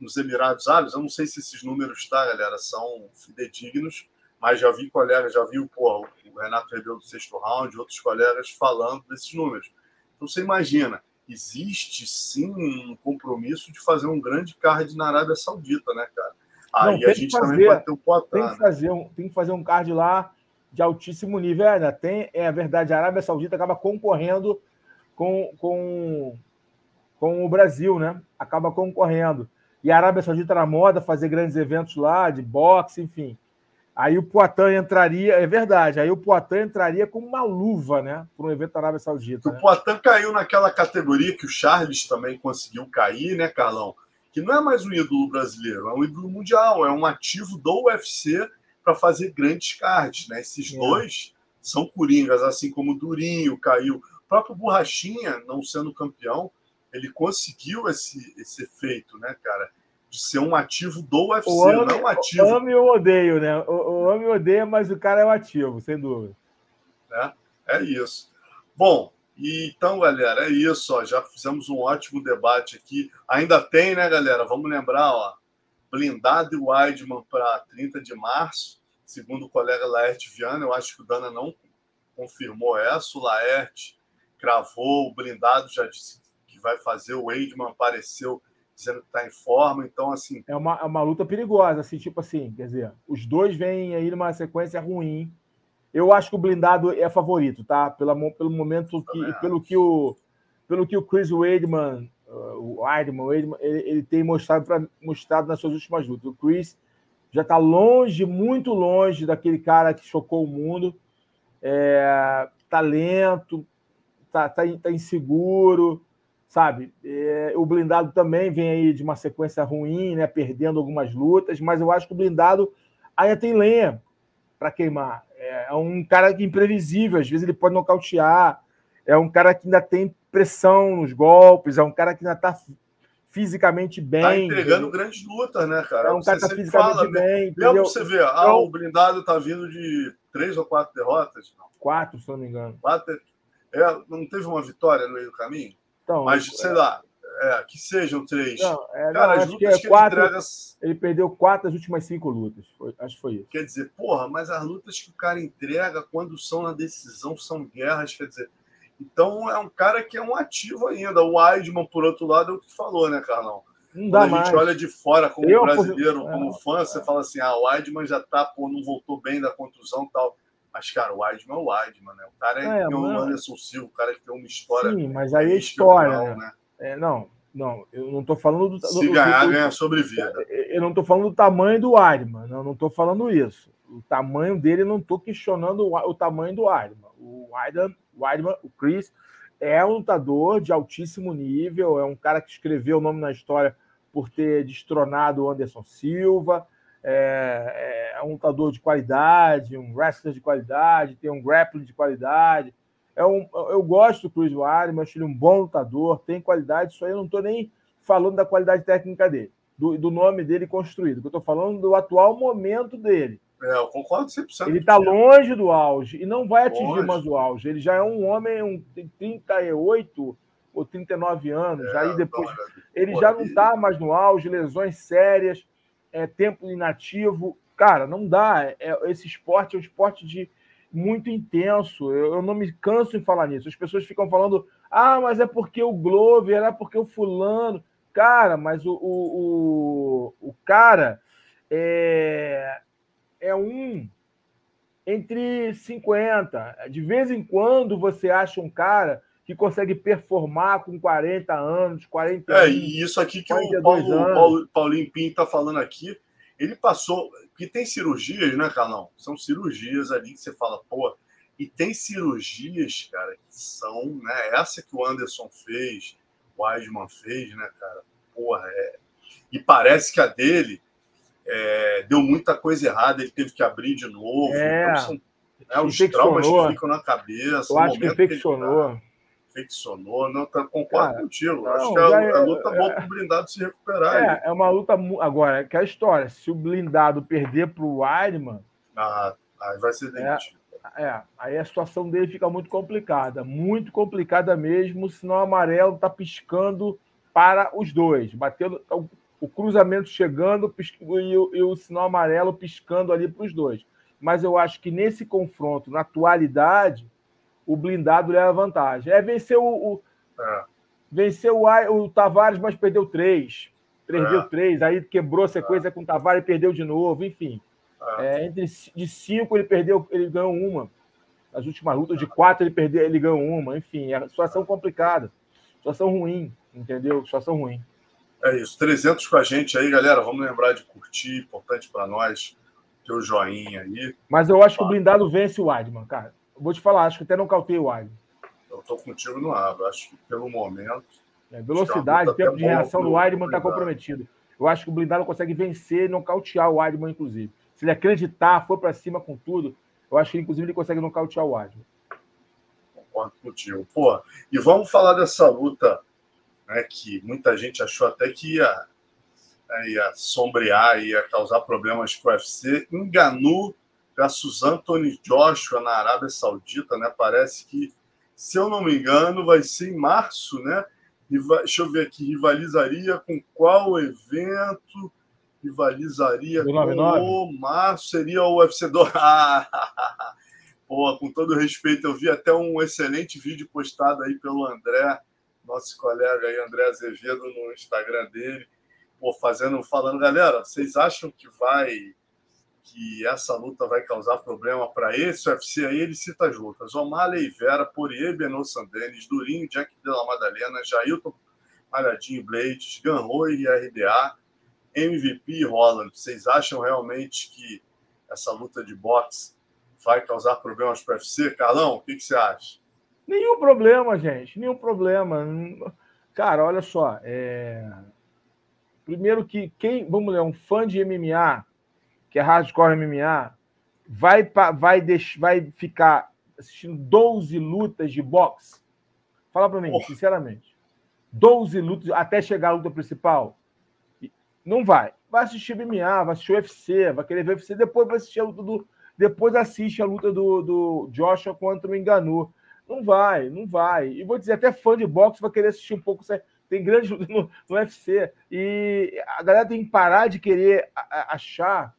nos Emirados Árabes. Eu não sei se esses números, tá, galera, são fidedignos, mas já vi colegas, já vi porra, o Renato Rebelo do sexto round, outros colegas falando desses números. Então você imagina, existe sim um compromisso de fazer um grande card na Arábia Saudita, né, cara? Aí não, a gente fazer, também pode ter um. Tem que, fazer um, tem que fazer um card lá de altíssimo nível. É, né? tem, é verdade, a Arábia Saudita acaba concorrendo com, com, com o Brasil, né? Acaba concorrendo. E a Arábia Saudita na moda, fazer grandes eventos lá, de boxe, enfim. Aí o Poitin entraria, é verdade, aí o Poitin entraria com uma luva, né? Para um evento da Arábia Saudita. O né? Poitin caiu naquela categoria que o Charles também conseguiu cair, né, Carlão? Que não é mais um ídolo brasileiro, é um ídolo mundial, é um ativo do UFC para fazer grandes cards, né? Esses é. dois são coringas, assim como o Durinho caiu. O próprio Borrachinha, não sendo campeão, ele conseguiu esse, esse efeito, né, cara? De ser um ativo do UFC, o ame, não um ativo. O eu odeio, né? O, o odeia, mas o cara é o ativo, sem dúvida. É, é isso. Bom, e, então, galera, é isso. Ó, já fizemos um ótimo debate aqui. Ainda tem, né, galera? Vamos lembrar, ó. Blindado e Weidman para 30 de março, segundo o colega Laerte Viana. Eu acho que o Dana não confirmou essa. O Laerte cravou, o blindado já disse vai fazer. O Weidman apareceu dizendo que está em forma. Então, assim. É uma, é uma luta perigosa, assim, tipo assim, quer dizer, os dois vêm aí numa sequência ruim. Eu acho que o blindado é favorito, tá? Pela, pelo momento que. Pelo que, o, pelo que o Chris Weidman, uh, o Weidman, Weidman ele, ele, tem mostrado, pra, mostrado nas suas últimas lutas. O Chris já está longe, muito longe daquele cara que chocou o mundo. É, talento, tá, tá, tá inseguro, sabe? É, o blindado também vem aí de uma sequência ruim, né? Perdendo algumas lutas, mas eu acho que o blindado ainda tem lenha para queimar. É, é um cara imprevisível, às vezes ele pode nocautear. É um cara que ainda tem pressão nos golpes, é um cara que ainda está fisicamente bem. Tá entregando grandes lutas, né, cara? É um cara que tá fisicamente fala, bem. Mesmo você ver, ah, então, o blindado tá vindo de três ou quatro derrotas? Não. Quatro, se não me engano. Quatro. É, não teve uma vitória no meio do caminho? Então, Mas, sei é... lá, é, que sejam três. Não, é, Cara, não, as lutas que, é quatro, ele entrega. Ele perdeu quatro das últimas cinco lutas. Foi, acho que foi isso. Quer dizer, porra, mas as lutas que o cara entrega quando são na decisão são guerras, quer dizer. Então é um cara que é um ativo ainda. O Weidman, por outro lado, é o que falou, né, Carlão? Não dá Quando a gente mais. olha de fora como eu, brasileiro, como é, fã, você fala assim: ah, o Weidman já tá, pô, não voltou bem da contusão tal. Mas, cara, o Weidman é o Weidman, né? O cara é, é tem um Anderson Silva, o cara que tem uma história. Sim, mas aí é história. Né? né? É, não, não, eu não estou falando do. Se do, ganhar, do, ganha sobrevida. Eu não estou falando do tamanho do Weidman, não, não estou falando isso. O tamanho dele, não estou questionando o, o, tamanho do Weidman. O Weidman, Weidman, o Chris, é um lutador de altíssimo nível, é um cara que escreveu o nome na história por ter destronado o Anderson Silva é, é um lutador de qualidade, um wrestler de qualidade, tem um grappling de qualidade. É um, eu gosto do Chris Weidman, acho ele um bom lutador, tem qualidade, isso aí eu não estou nem falando da qualidade técnica dele, do, do nome dele construído, eu estou falando do atual momento dele. É, eu concordo 100%. Ele está longe do auge e não vai atingir longe. mais o auge. Ele já é um homem, um, tem 38 ou 39 anos, é, aí depois não, ele já não está mais no auge, lesões sérias é, tempo inativo. Cara, não dá. É, esse esporte é um esporte de muito intenso. Eu, eu, não me canso em falar nisso. As pessoas ficam falando, ah, mas é porque o Glover, é porque o fulano. Cara, mas o, o, o, o cara é, é um entre 50. De vez em quando você acha um cara que consegue performar com 40 anos, 40 É, e isso aqui que o Paulo, Paulo, Paulinho Pinto está falando aqui, ele passou. Porque tem cirurgias, né, Carlão? São cirurgias ali que você fala, pô. E tem cirurgias, cara, que são, né? Essa que o Anderson fez, o Weidman fez, né, cara? Porra, é. E parece que a dele é, deu muita coisa errada, ele teve que abrir de novo. É. Então, são, né, os traumas que ficam na cabeça. Eu acho que infeccionou. Que infeccionou. Não, tá, concordo Cara, contigo. Não, Acho que a, é, a luta é, boa para o blindado se recuperar. É, é uma luta. Agora, é que a história, se o blindado perder para o Ironman. Ah, aí vai ser é, demitido. É, é, aí a situação dele fica muito complicada. Muito complicada mesmo, senão o amarelo está piscando para os dois. Batendo o, o cruzamento chegando e o, e o sinal amarelo piscando ali para os dois. Mas eu acho que nesse confronto, na atualidade, o blindado leva vantagem. É vencer o. o é. Venceu o, o Tavares, mas perdeu três. Perdeu é. três, aí quebrou a sequência é. com o Tavares e perdeu de novo, enfim. É. é entre de cinco ele perdeu, ele ganhou uma. Nas últimas lutas de quatro, ele perdeu, ele ganhou uma. Enfim, é situação complicada. Situação ruim, entendeu? Situação ruim. É isso. 300 com a gente aí, galera. Vamos lembrar de curtir. Importante para nós. Teu joinha aí. Mas eu acho que o blindado vence o Weidman, cara. Vou te falar, acho que até não cautei o Weidman. Eu tô contigo no abro. Acho que pelo momento. É, velocidade, tempo de reação do Weidman está comprometido. Eu acho que o blindado consegue vencer e nocautear o Weidman, inclusive. Se ele acreditar, for para cima com tudo, eu acho que, inclusive, ele consegue nocautear o Weidman. Concordo contigo. Pô, e vamos falar dessa luta né, que muita gente achou até que ia, né, ia sombrear, ia causar problemas para o UFC. Enganou versus Anthony Joshua na Arábia Saudita, né? Parece que, se eu não me engano, vai ser em março, né? Deixa eu ver aqui, rivalizaria com qual evento? Rivalizaria com o março, seria o UFC do. Pô, com todo respeito, eu vi até um excelente vídeo postado aí pelo André nosso colega aí, André Azevedo, no Instagram dele, pô, fazendo, falando, galera, vocês acham que vai que essa luta vai causar problema para esse UFC aí? Ele cita as lutas: Omar Oliveira, Poirier, Beno Sandenis, Durinho, Jack de la Madalena, Jailton Malhadinho Blades, Ganroi e RDA, MVP e Holland. Vocês acham realmente que essa luta de boxe vai causar problemas para o UFC? Carlão, o que, que você acha? Nenhum problema, gente, nenhum problema. Cara, olha só. É... Primeiro que quem, vamos ler, um fã de MMA, que é hardcore MMA, vai, vai, vai ficar assistindo 12 lutas de boxe? Fala para mim, oh. sinceramente. 12 lutas até chegar à luta principal? Não vai. Vai assistir MMA, vai assistir o UFC, vai querer ver o UFC, depois vai assistir a luta do. Depois assiste a luta do, do Joshua contra o Enganu. Não vai, não vai. E vou dizer, até fã de boxe vai querer assistir um pouco. Tem grande no, no UFC. E a galera tem que parar de querer achar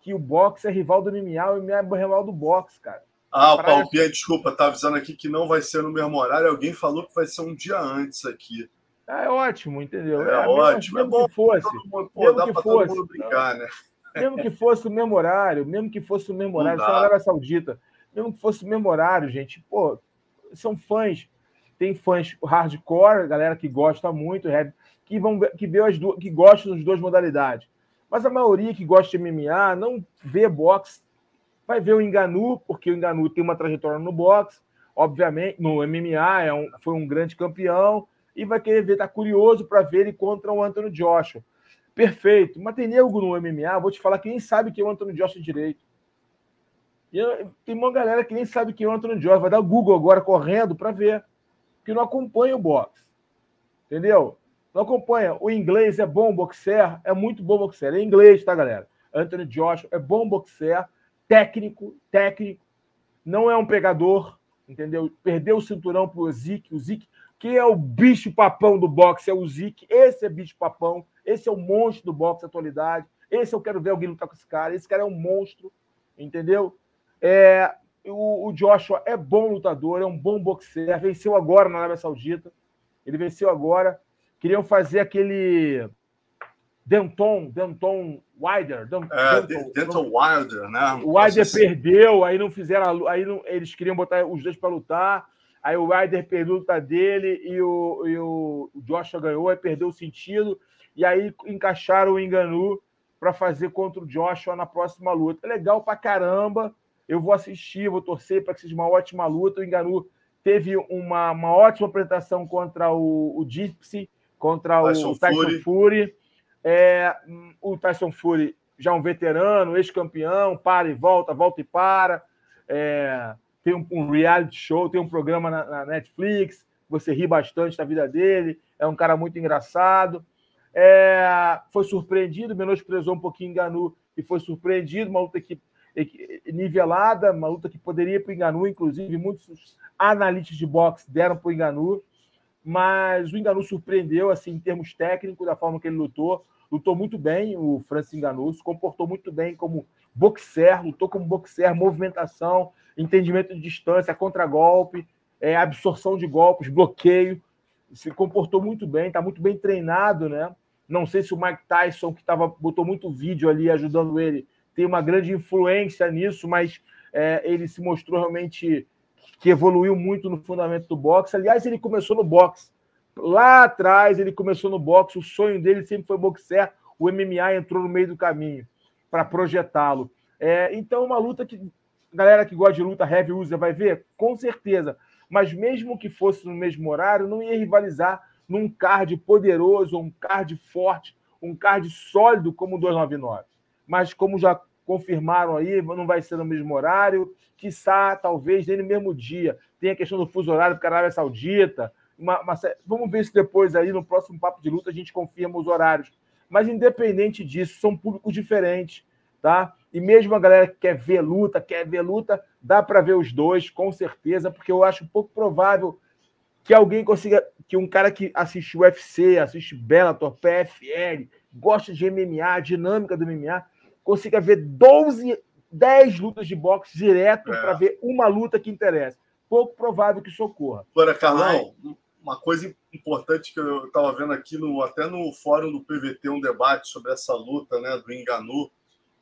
que o boxe é rival do MMA, o MMA é rival do boxe, cara. Ah, o Palpinha, desculpa, tá avisando aqui que não vai ser no mesmo horário. Alguém falou que vai ser um dia antes aqui. Ah, é ótimo, entendeu? É, é ótimo, mesmo, é bom. Que fosse, mundo, pô, mesmo que fosse, brincar, né? Mesmo que fosse o mesmo horário, mesmo que fosse o mesmo horário, só Arábia Saudita mesmo que fosse memorário, gente, pô, são fãs. Tem fãs hardcore, galera que gosta muito, que vão que vê as duas, que gosta das duas modalidades. Mas a maioria que gosta de MMA não vê boxe, vai ver o Enganu, porque o Enganu tem uma trajetória no boxe, obviamente, no MMA é um, foi um grande campeão e vai querer ver, tá curioso para ver ele contra o Anthony Joshua. Perfeito. Mas tem nego no MMA, vou te falar que nem sabe que é o Anthony Joshua direito. E eu, tem uma galera que nem sabe quem é o Anthony Joshua. Vai dar o Google agora correndo para ver. Que não acompanha o boxe. Entendeu? Não acompanha. O inglês é bom boxer, é muito bom boxer. É inglês, tá, galera? Anthony Joshua é bom boxer, técnico, técnico. Não é um pegador, entendeu? Perdeu o cinturão pro Zik. O Zik, que é o bicho papão do boxe, é o Zik. Esse é bicho papão. Esse é o monstro do boxe da atualidade. Esse eu quero ver alguém lutar com esse cara. Esse cara é um monstro, entendeu? É, o, o, Joshua é bom lutador, é um bom boxer, venceu agora na Arábia Saudita. Ele venceu agora. Queriam fazer aquele Denton, Denton Wilder. Denton, é, Denton, Denton Wilder, né? O Wilder perdeu, aí não fizeram. Aí não, eles queriam botar os dois para lutar. Aí o Wilder perdeu a luta dele e o, e o Joshua ganhou, aí perdeu o sentido. E aí encaixaram o Enganu para fazer contra o Joshua na próxima luta. É legal pra caramba. Eu vou assistir, vou torcer para que seja uma ótima luta. O Enganu teve uma, uma ótima apresentação contra o, o Gypsy, contra Tyson o Tyson Fury. Fury. É, o Tyson Fury já um veterano, ex-campeão, para e volta, volta e para. É, tem um, um, reality show, tem um programa na, na, Netflix, você ri bastante da vida dele, é um cara muito engraçado. É, foi surpreendido, menosprezou um pouquinho Enganu e foi surpreendido, uma luta que nivelada, uma luta que poderia ir para o Enganu, inclusive muitos analistas de boxe deram para o Enganu, mas o Enganu surpreendeu assim em termos técnicos da forma que ele lutou, lutou muito bem o Francis Enganu, se comportou muito bem como boxer, lutou como boxer, movimentação, entendimento de distância, contragolpe, é, absorção de golpes, bloqueio, se comportou muito bem, está muito bem treinado, né? Não sei se o Mike Tyson, que tava, botou muito vídeo ali ajudando ele, tem uma grande influência nisso, mas É, ele se mostrou realmente que evoluiu muito no fundamento do boxe. Aliás, ele começou no boxe. Lá atrás, ele começou no boxe. O sonho dele sempre foi boxer. O MMA entrou no meio do caminho para projetá-lo. É, então, uma luta que galera que gosta de luta, heavy user, vai ver? Com certeza. Mas mesmo que fosse no mesmo horário, não ia rivalizar num card poderoso, um card forte, um card sólido como o 299. Mas como já confirmaram aí, não vai ser no mesmo horário, quiçá, talvez, nem no mesmo dia. Tem a questão do fuso horário para a Arábia Saudita. Uma, uma, vamos ver se depois aí, no próximo Papo de Luta, a gente confirma os horários. Mas independente disso, são públicos diferentes, tá? E mesmo a galera que quer ver luta, quer ver luta, dá para ver os dois, com certeza, porque eu acho pouco provável que alguém consiga, que um cara que assiste UFC, assiste Bellator, PFL, gosta de MMA, dinâmica do MMA, consiga ver 12, 10 lutas de boxe direto é. para ver uma luta que interessa. Pouco provável que isso ocorra. Agora, Carlão, uma coisa importante que eu estava vendo aqui, no, até no fórum do PVT, um debate sobre essa luta né, do Enganu,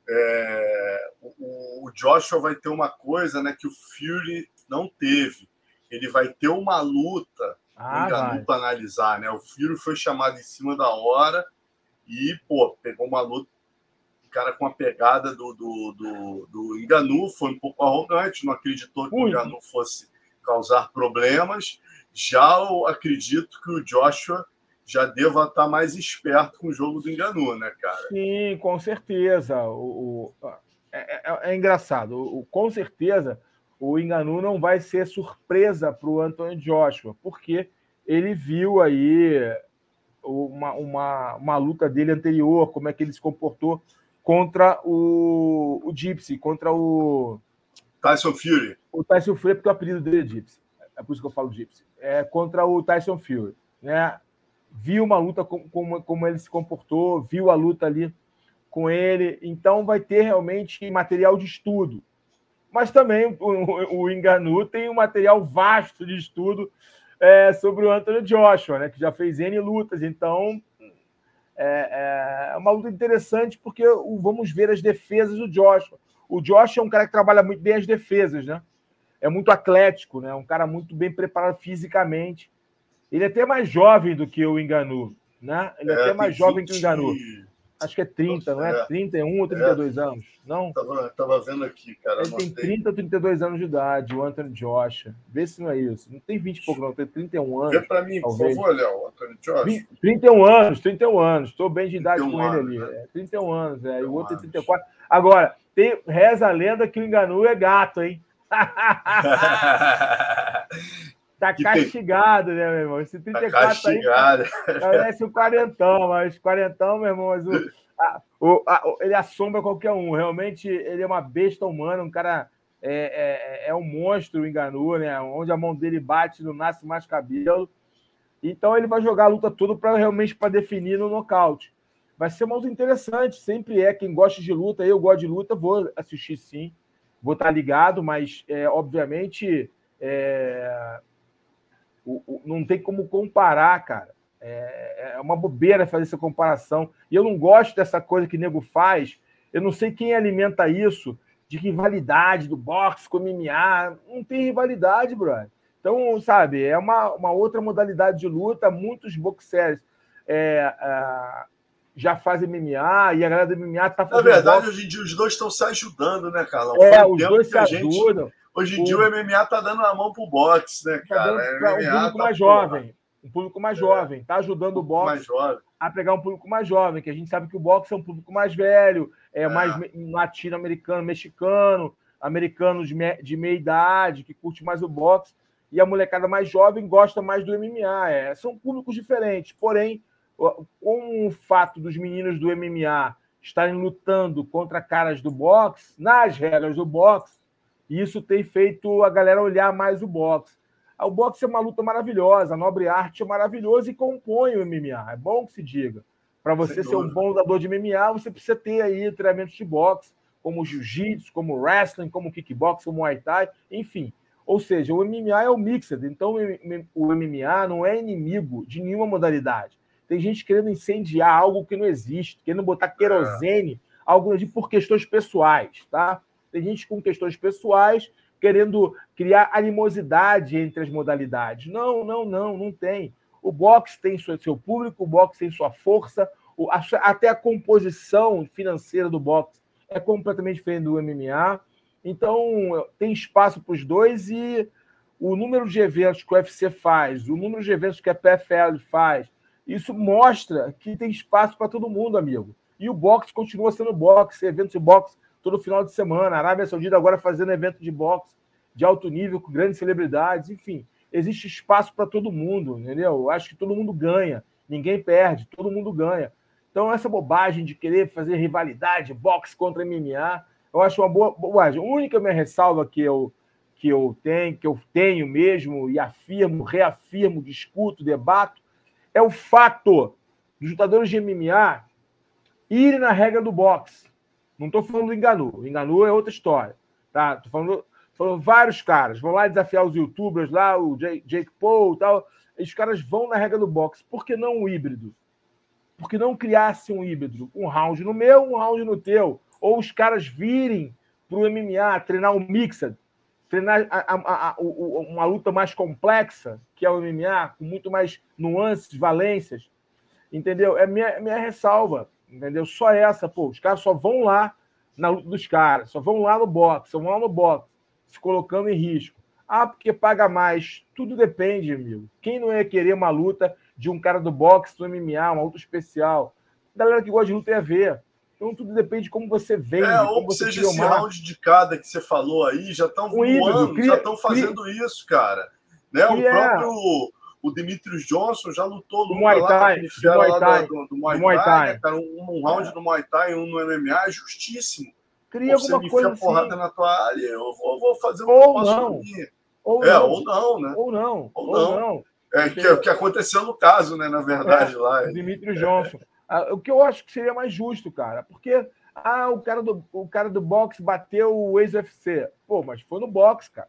é, o, o, Joshua vai ter uma coisa né, que o Fury não teve. Ele vai ter uma luta ah, para analisar. Né? O Fury foi chamado em cima da hora e pô, pegou uma luta. Cara com a pegada do, do, do, do Enganu foi um pouco arrogante, não acreditou que o Enganu fosse causar problemas. Já eu acredito que o Joshua já deva estar mais esperto com o jogo do Enganu, né, cara? Sim, com certeza. O, o é, é, é, engraçado. O, com certeza, o Enganu não vai ser surpresa para o Anthony Joshua, porque ele viu aí uma, uma, uma luta dele anterior, como é que ele se comportou contra o, o Gypsy, contra o. Tyson Fury. O Tyson Fury, porque o apelido dele é Gypsy. É por isso que eu falo Gypsy. É contra o Tyson Fury. Né? viu uma luta como, como, como ele se comportou, viu a luta ali com ele, então vai ter realmente material de estudo. Mas também o, o Enganu tem um material vasto de estudo é, sobre o Anthony Joshua, né, que já fez N lutas, então é, é uma luta interessante porque vamos ver as defesas do Joshua. O Joshua é um cara que trabalha muito bem as defesas, né? É muito atlético, né? Um cara muito bem preparado fisicamente. Ele é até mais jovem do que o Enganu, né? Ele é, é até mais jovem 20... que o Enganu. Acho que é 30, não é? é. 31 ou 32 é. anos? Não? Tava, tava vendo aqui, cara. Ele tem 30 ou 32 anos de idade, o Anthony Joshua. Vê se não é isso. Não tem 20 e pouco, não, tem 31 anos. Vê para mim, talvez. por favor, Léo, Anthony Joshua. 31 anos, 31 anos. Estou bem de idade com anos, ele ali. Né? É, 31 anos, é. E o outro tem 34. Agora, tem, reza a lenda que o Enganu é gato, hein? Tá castigado, né, meu irmão? Esse 34 tá castigado. aí parece o quarentão, mas quarentão, meu irmão, mas o, a, o, a, ele assombra qualquer um. Realmente, ele é uma besta humana, um cara é, é, é um monstro, enganou, né? Onde a mão dele bate, não nasce mais cabelo. Então ele vai jogar a luta toda para realmente para definir no nocaute. Vai ser muito interessante, sempre é. Quem gosta de luta, eu gosto de luta, vou assistir sim, vou estar ligado, mas é, obviamente é, o, o, não tem como comparar, cara. É, é, uma bobeira fazer essa comparação. E eu não gosto dessa coisa que o nego faz. Eu não sei quem alimenta isso, de rivalidade do boxe com o MMA. Não tem rivalidade, brother. Então, sabe, é uma, uma outra modalidade de luta. Muitos boxers é, é, já fazem MMA e a galera do MMA tá fazendo. Na verdade, boxe. hoje em dia os dois estão se ajudando, né, Carlão? É, os dois se ajudam. Gente Hoje em o... dia o MMA tá dando a mão pro boxe, né, cara? Tá um público tá mais jovem. Um público mais é. jovem. Tá ajudando um o boxe a pegar um público mais jovem, que a gente sabe que o boxe é um público mais velho, é, é. mais latino-americano, mexicano, americano de, me... de meia idade, que curte mais o boxe. E a molecada mais jovem gosta mais do MMA. É. São públicos diferentes. Porém, com o fato dos meninos do MMA estarem lutando contra caras do boxe, nas regras do boxe, e isso tem feito a galera olhar mais o boxe. O boxe é uma luta maravilhosa, a nobre arte é maravilhosa e compõe o MMA. É bom que se diga. Para você ser um bom lutador de MMA, você precisa ter aí treinamentos de boxe, como jiu-jitsu, como wrestling, como kickbox, como muay thai, enfim. Ou seja, o MMA é o mixed, então o MMA não é inimigo de nenhuma modalidade. Tem gente querendo incendiar algo que não existe, querendo botar querosene, algo por questões pessoais, tá? Tem gente com questões pessoais querendo criar animosidade entre as modalidades. Não, não, não, não tem. O boxe tem seu público, o boxe tem sua força, até a composição financeira do boxe é completamente diferente do MMA. Então, tem espaço para os dois e o número de eventos que o UFC faz, o número de eventos que a PFL faz, isso mostra que tem espaço para todo mundo, amigo. E o boxe continua sendo boxe, eventos de boxe todo final de semana. A Arábia Saudita agora fazendo evento de boxe de alto nível com grandes celebridades, enfim, existe espaço para todo mundo, entendeu? Eu acho que todo mundo ganha, ninguém perde, todo mundo ganha. Então, essa bobagem de querer fazer rivalidade, boxe contra MMA, eu acho uma boa bobagem. A única minha ressalva que eu, que eu tenho, que eu tenho mesmo, e afirmo, reafirmo, discuto, debato, é o fato dos lutadores de MMA irem na regra do boxe. Não estou falando do Enganu. Enganu é outra história. Tá? Estou falando, falando vários caras. Vão lá desafiar os youtubers lá, o Jake Paul e tal. Os caras vão na regra do boxe. Por que não um híbrido? Por que não criasse um híbrido? Um round no meu, um round no teu. Ou os caras virem para o MMA, treinar um mixed, treinar a, a, a, uma luta mais complexa, que é o MMA, com muito mais nuances, valências. Entendeu? É minha, minha ressalva. Entendeu? Só essa, pô. Os caras só vão lá na luta dos caras, só vão lá no boxe, só vão lá no boxe, se colocando em risco. Ah, porque paga mais. Tudo depende, amigo. Quem não ia querer uma luta de um cara do boxe, do MMA, uma luta especial? A galera que gosta de luta ia ver. Então tudo depende de como você vende. É, ou que seja esse uma... round de cada que você falou aí, já estão voando, cria, já estão fazendo cria, isso, cara. Né? O próprio o Demetrius Johnson já lutou no Muay Thai, do Muay Thai, do, do Muay, Muay Thai, né, cara? Um, um round é. no Muay Thai um no MMA é justíssimo. Cria Pô, alguma coisa assim. porrada na tua área, eu vou, vou fazer um ou não. Ou é, não. ou não, né? Ou não. Ou, ou não. não. É que, que aconteceu no caso, né? Na verdade, é, lá. Demetrius Johnson. Ah, o que eu acho que seria mais justo, cara, porque ah, o cara do, o cara do boxe bateu o ex-UFC. Pô, mas foi no boxe, cara.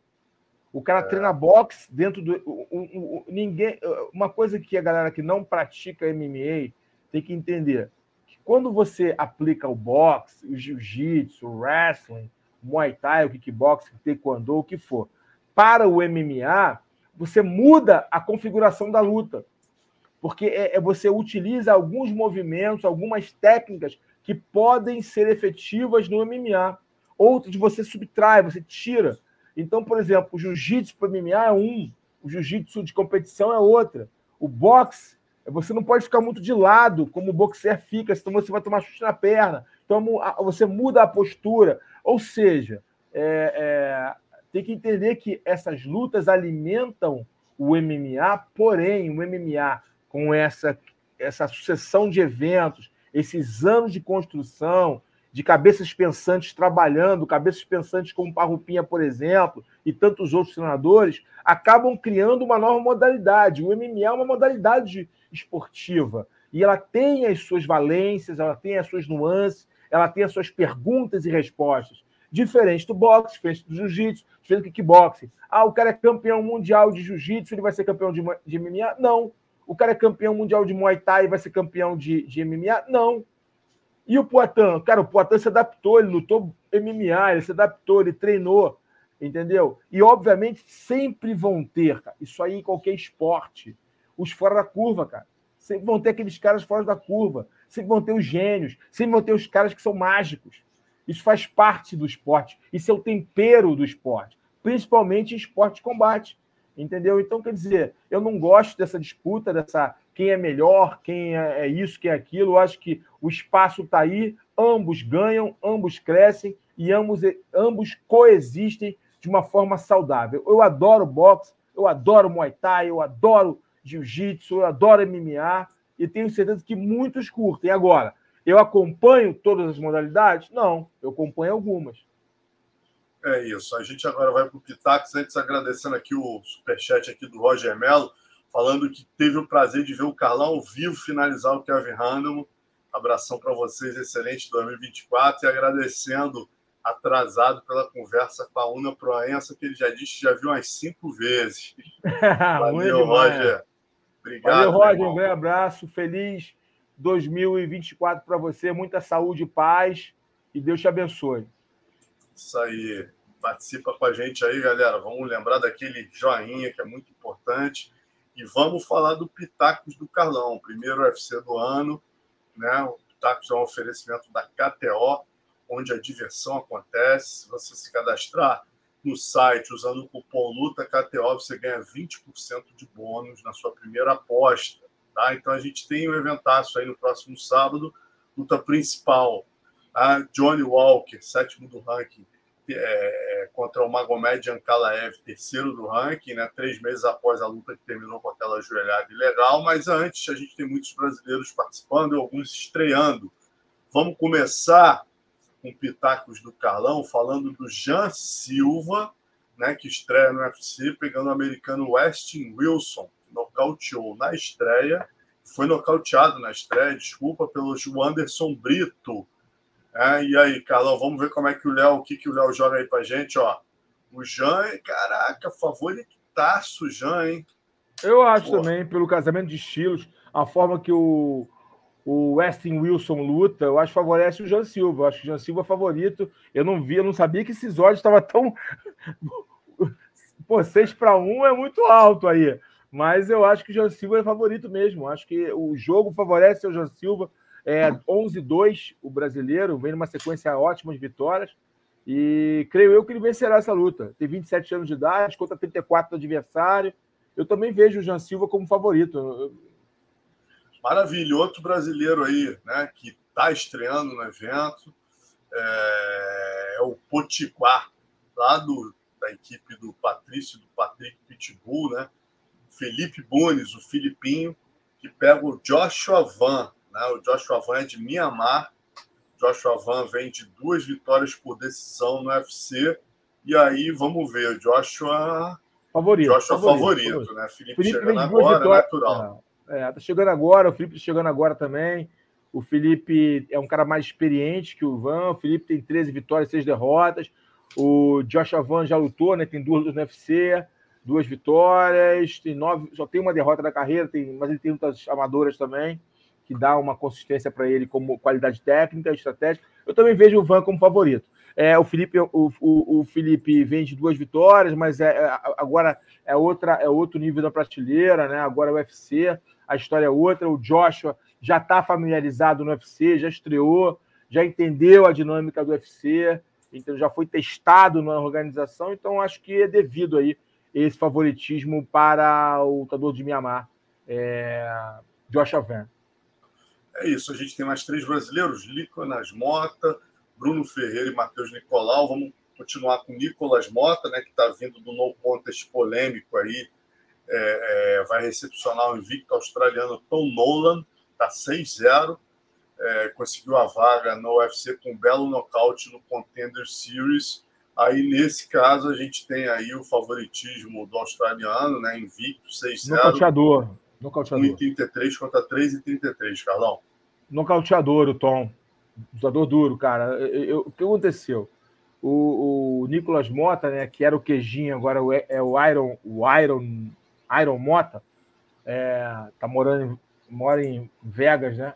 O cara é. treina boxe dentro do. O, o, o, ninguém, uma coisa que a galera que não pratica MMA tem que entender: que quando você aplica o boxe, o jiu-jitsu, o wrestling, o muay thai, o kickboxing, o taekwondo, o que for, para o MMA, você muda a configuração da luta. Porque é, é, você utiliza alguns movimentos, algumas técnicas que podem ser efetivas no MMA. Outras você subtrai, você tira. Então, por exemplo, o jiu-jitsu para MMA é um, o jiu-jitsu de competição é outra. O boxe, você não pode ficar muito de lado, como o boxer fica, senão você vai tomar chute na perna. Então, você muda a postura. Ou seja, é, é, tem que entender que essas lutas alimentam o MMA, porém, o MMA, com essa, essa sucessão de eventos, esses anos de construção, de cabeças pensantes trabalhando, cabeças pensantes como Parrupinha, por exemplo, e tantos outros treinadores, acabam criando uma nova modalidade. O MMA é uma modalidade esportiva e ela tem as suas valências, ela tem as suas nuances, ela tem as suas perguntas e respostas. Diferente do boxe, diferente do jiu-jitsu, diferente do kickboxing. Ah, o cara é campeão mundial de jiu-jitsu, ele vai ser campeão de, de MMA? Não. O cara é campeão mundial de Muay Thai e vai ser campeão de, de MMA? Não. E o Poitin? Cara, o Poitin se adaptou, ele lutou MMA, ele se adaptou, ele treinou, entendeu? E, obviamente, sempre vão ter, cara, isso aí em qualquer esporte, os fora da curva, cara. Sempre vão ter aqueles caras fora da curva, sempre vão ter os gênios, sempre vão ter os caras que são mágicos. Isso faz parte do esporte, isso é o tempero do esporte, principalmente em esporte de combate, entendeu? Então, quer dizer, eu não gosto dessa disputa, dessa quem é melhor, quem é, é isso, quem é aquilo. Eu acho que o espaço está aí, ambos ganham, ambos crescem e ambos, ambos coexistem de uma forma saudável. Eu adoro boxe, eu adoro Muay Thai, eu adoro Jiu-Jitsu, eu adoro MMA e tenho certeza que muitos curtem. Agora, eu acompanho todas as modalidades? Não, eu acompanho algumas. É isso. A gente agora vai para o Pitax, antes agradecendo aqui o superchat aqui do Roger Mello falando que teve o prazer de ver o Carlão ao vivo finalizar o Kevin Randall. Abração para vocês, excelente 2024 e agradecendo atrasado pela conversa com a Una Proença, que ele já disse já viu umas cinco vezes. Valeu, Roger. Obrigado. Valeu, Roger. Um grande abraço. Feliz 2024 para você. Muita saúde e paz. E Deus te abençoe. Isso aí. Participa com a gente aí, galera. Vamos lembrar daquele joinha que é muito importante. E vamos falar do Pitacos do Carlão, primeiro UFC do ano. Né? O Pitacos é um oferecimento da KTO, onde a diversão acontece. Se você se cadastrar no site usando o cupom Luta KTO, você ganha 20% de bônus na sua primeira aposta. Tá? Então a gente tem um eventaço aí no próximo sábado, luta principal. A Johnny Walker, sétimo do ranking, é, contra o Magomed Ankalaev, terceiro do ranking, né? três meses após a luta que terminou com aquela joelhada ilegal. Mas antes, a gente tem muitos brasileiros participando e alguns estreando. Vamos começar com Pitacos do Carlão, falando do Jean Silva, né, que estreia no UFC, pegando o americano Westin Wilson, que nocauteou na estreia, foi nocauteado na estreia, desculpa, pelo Anderson Brito. É, e aí, Carlão, vamos ver como é que o Léo, o que, que o Léo joga aí pra gente, ó. O Jean, caraca, favoritaço o Jean, hein? Eu acho Pô. também, pelo casamento de estilos, a forma que o, o Westin Wilson luta, eu acho que favorece o Jean Silva. Eu acho que o Jean Silva é favorito. Eu não vi, eu não sabia que esses olhos estavam tão. Pô, 6 para 1 é muito alto aí. Mas eu acho que o Jean Silva é favorito mesmo. Acho que o jogo favorece o Jean Silva. É 11-2 o brasileiro, vem numa sequência ótima de vitórias. E creio eu que ele vencerá essa luta. Tem 27 anos de idade, contra 34 do adversário. Eu também vejo o Jean Silva como favorito. Maravilha. Outro brasileiro aí, né, que está estreando no evento é, é o Potiguar, lá do, da equipe do Patrício, do Patrick Pitbull, né? Felipe Bunes, o Filipinho, que pega o Joshua Van. Né? O Joshua Van é de Mianmar. Joshua Van vem de duas vitórias por decisão no UFC. E aí, vamos ver, o Joshua. Favorito. Joshua favorito, favorito, né? Felipe, Felipe chegando agora, vitórias, natural. É, tá chegando agora, o Felipe tá chegando agora também. O Felipe é um cara mais experiente que o Van. O Felipe tem 13 vitórias, 6 derrotas. O Joshua Van já lutou, né? Tem duas no UFC, duas vitórias, tem nove, só tem uma derrota na carreira, tem, mas ele tem muitas amadoras também, que dá uma consistência para ele como qualidade técnica, estratégica. Eu também vejo o Van como favorito. É, o Felipe, o, o, o Felipe vem de duas vitórias, mas é, é, agora é outra, é outro nível da prateleira, né? Agora é o UFC a história é outra. O Joshua já está familiarizado no UFC, já estreou, já entendeu a dinâmica do UFC, então já foi testado na organização. Então acho que é devido aí esse favoritismo para o lutador de Mianmar, é, Joshua Van. É isso, a gente tem mais três brasileiros: Liconas Mota, Bruno Ferreira e Matheus Nicolau. Vamos continuar com Nicolas Mota, né, que está vindo do no contest polêmico aí é, é, vai recepcionar o invicto australiano Tom Nolan, está 6-0, é, conseguiu a vaga no UFC com um belo nocaute no Contender Series. Aí, nesse caso, a gente tem aí o favoritismo do australiano, né, invicto, 6-0. Nocauteador. Nocauteador. 1,33 contra 3,33, Carlão. Nocauteador, o Tom. Lutador duro, cara. Eu, eu, o que aconteceu? O, o Nicolas Mota, né, que era o queijinho, agora é o Iron, o Iron Iron Mota, é, tá morando mora em Vegas, né?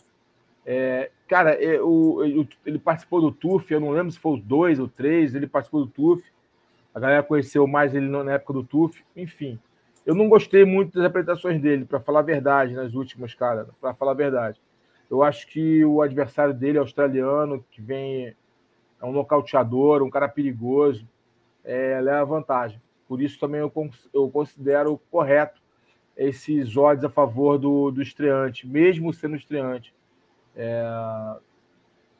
É, cara, é, o, ele participou do TUF, eu não lembro se foi o 2 ou 3, ele participou do TUF. A galera conheceu mais ele na época do TUF, enfim. Eu não gostei muito das apresentações dele, para falar a verdade, nas últimas, cara, para falar a verdade. Eu acho que o adversário dele, australiano, que vem, é um nocauteador, um cara perigoso, é, leva vantagem. Por isso também eu, eu considero correto esses odds a favor do, do estreante, mesmo sendo estreante. É...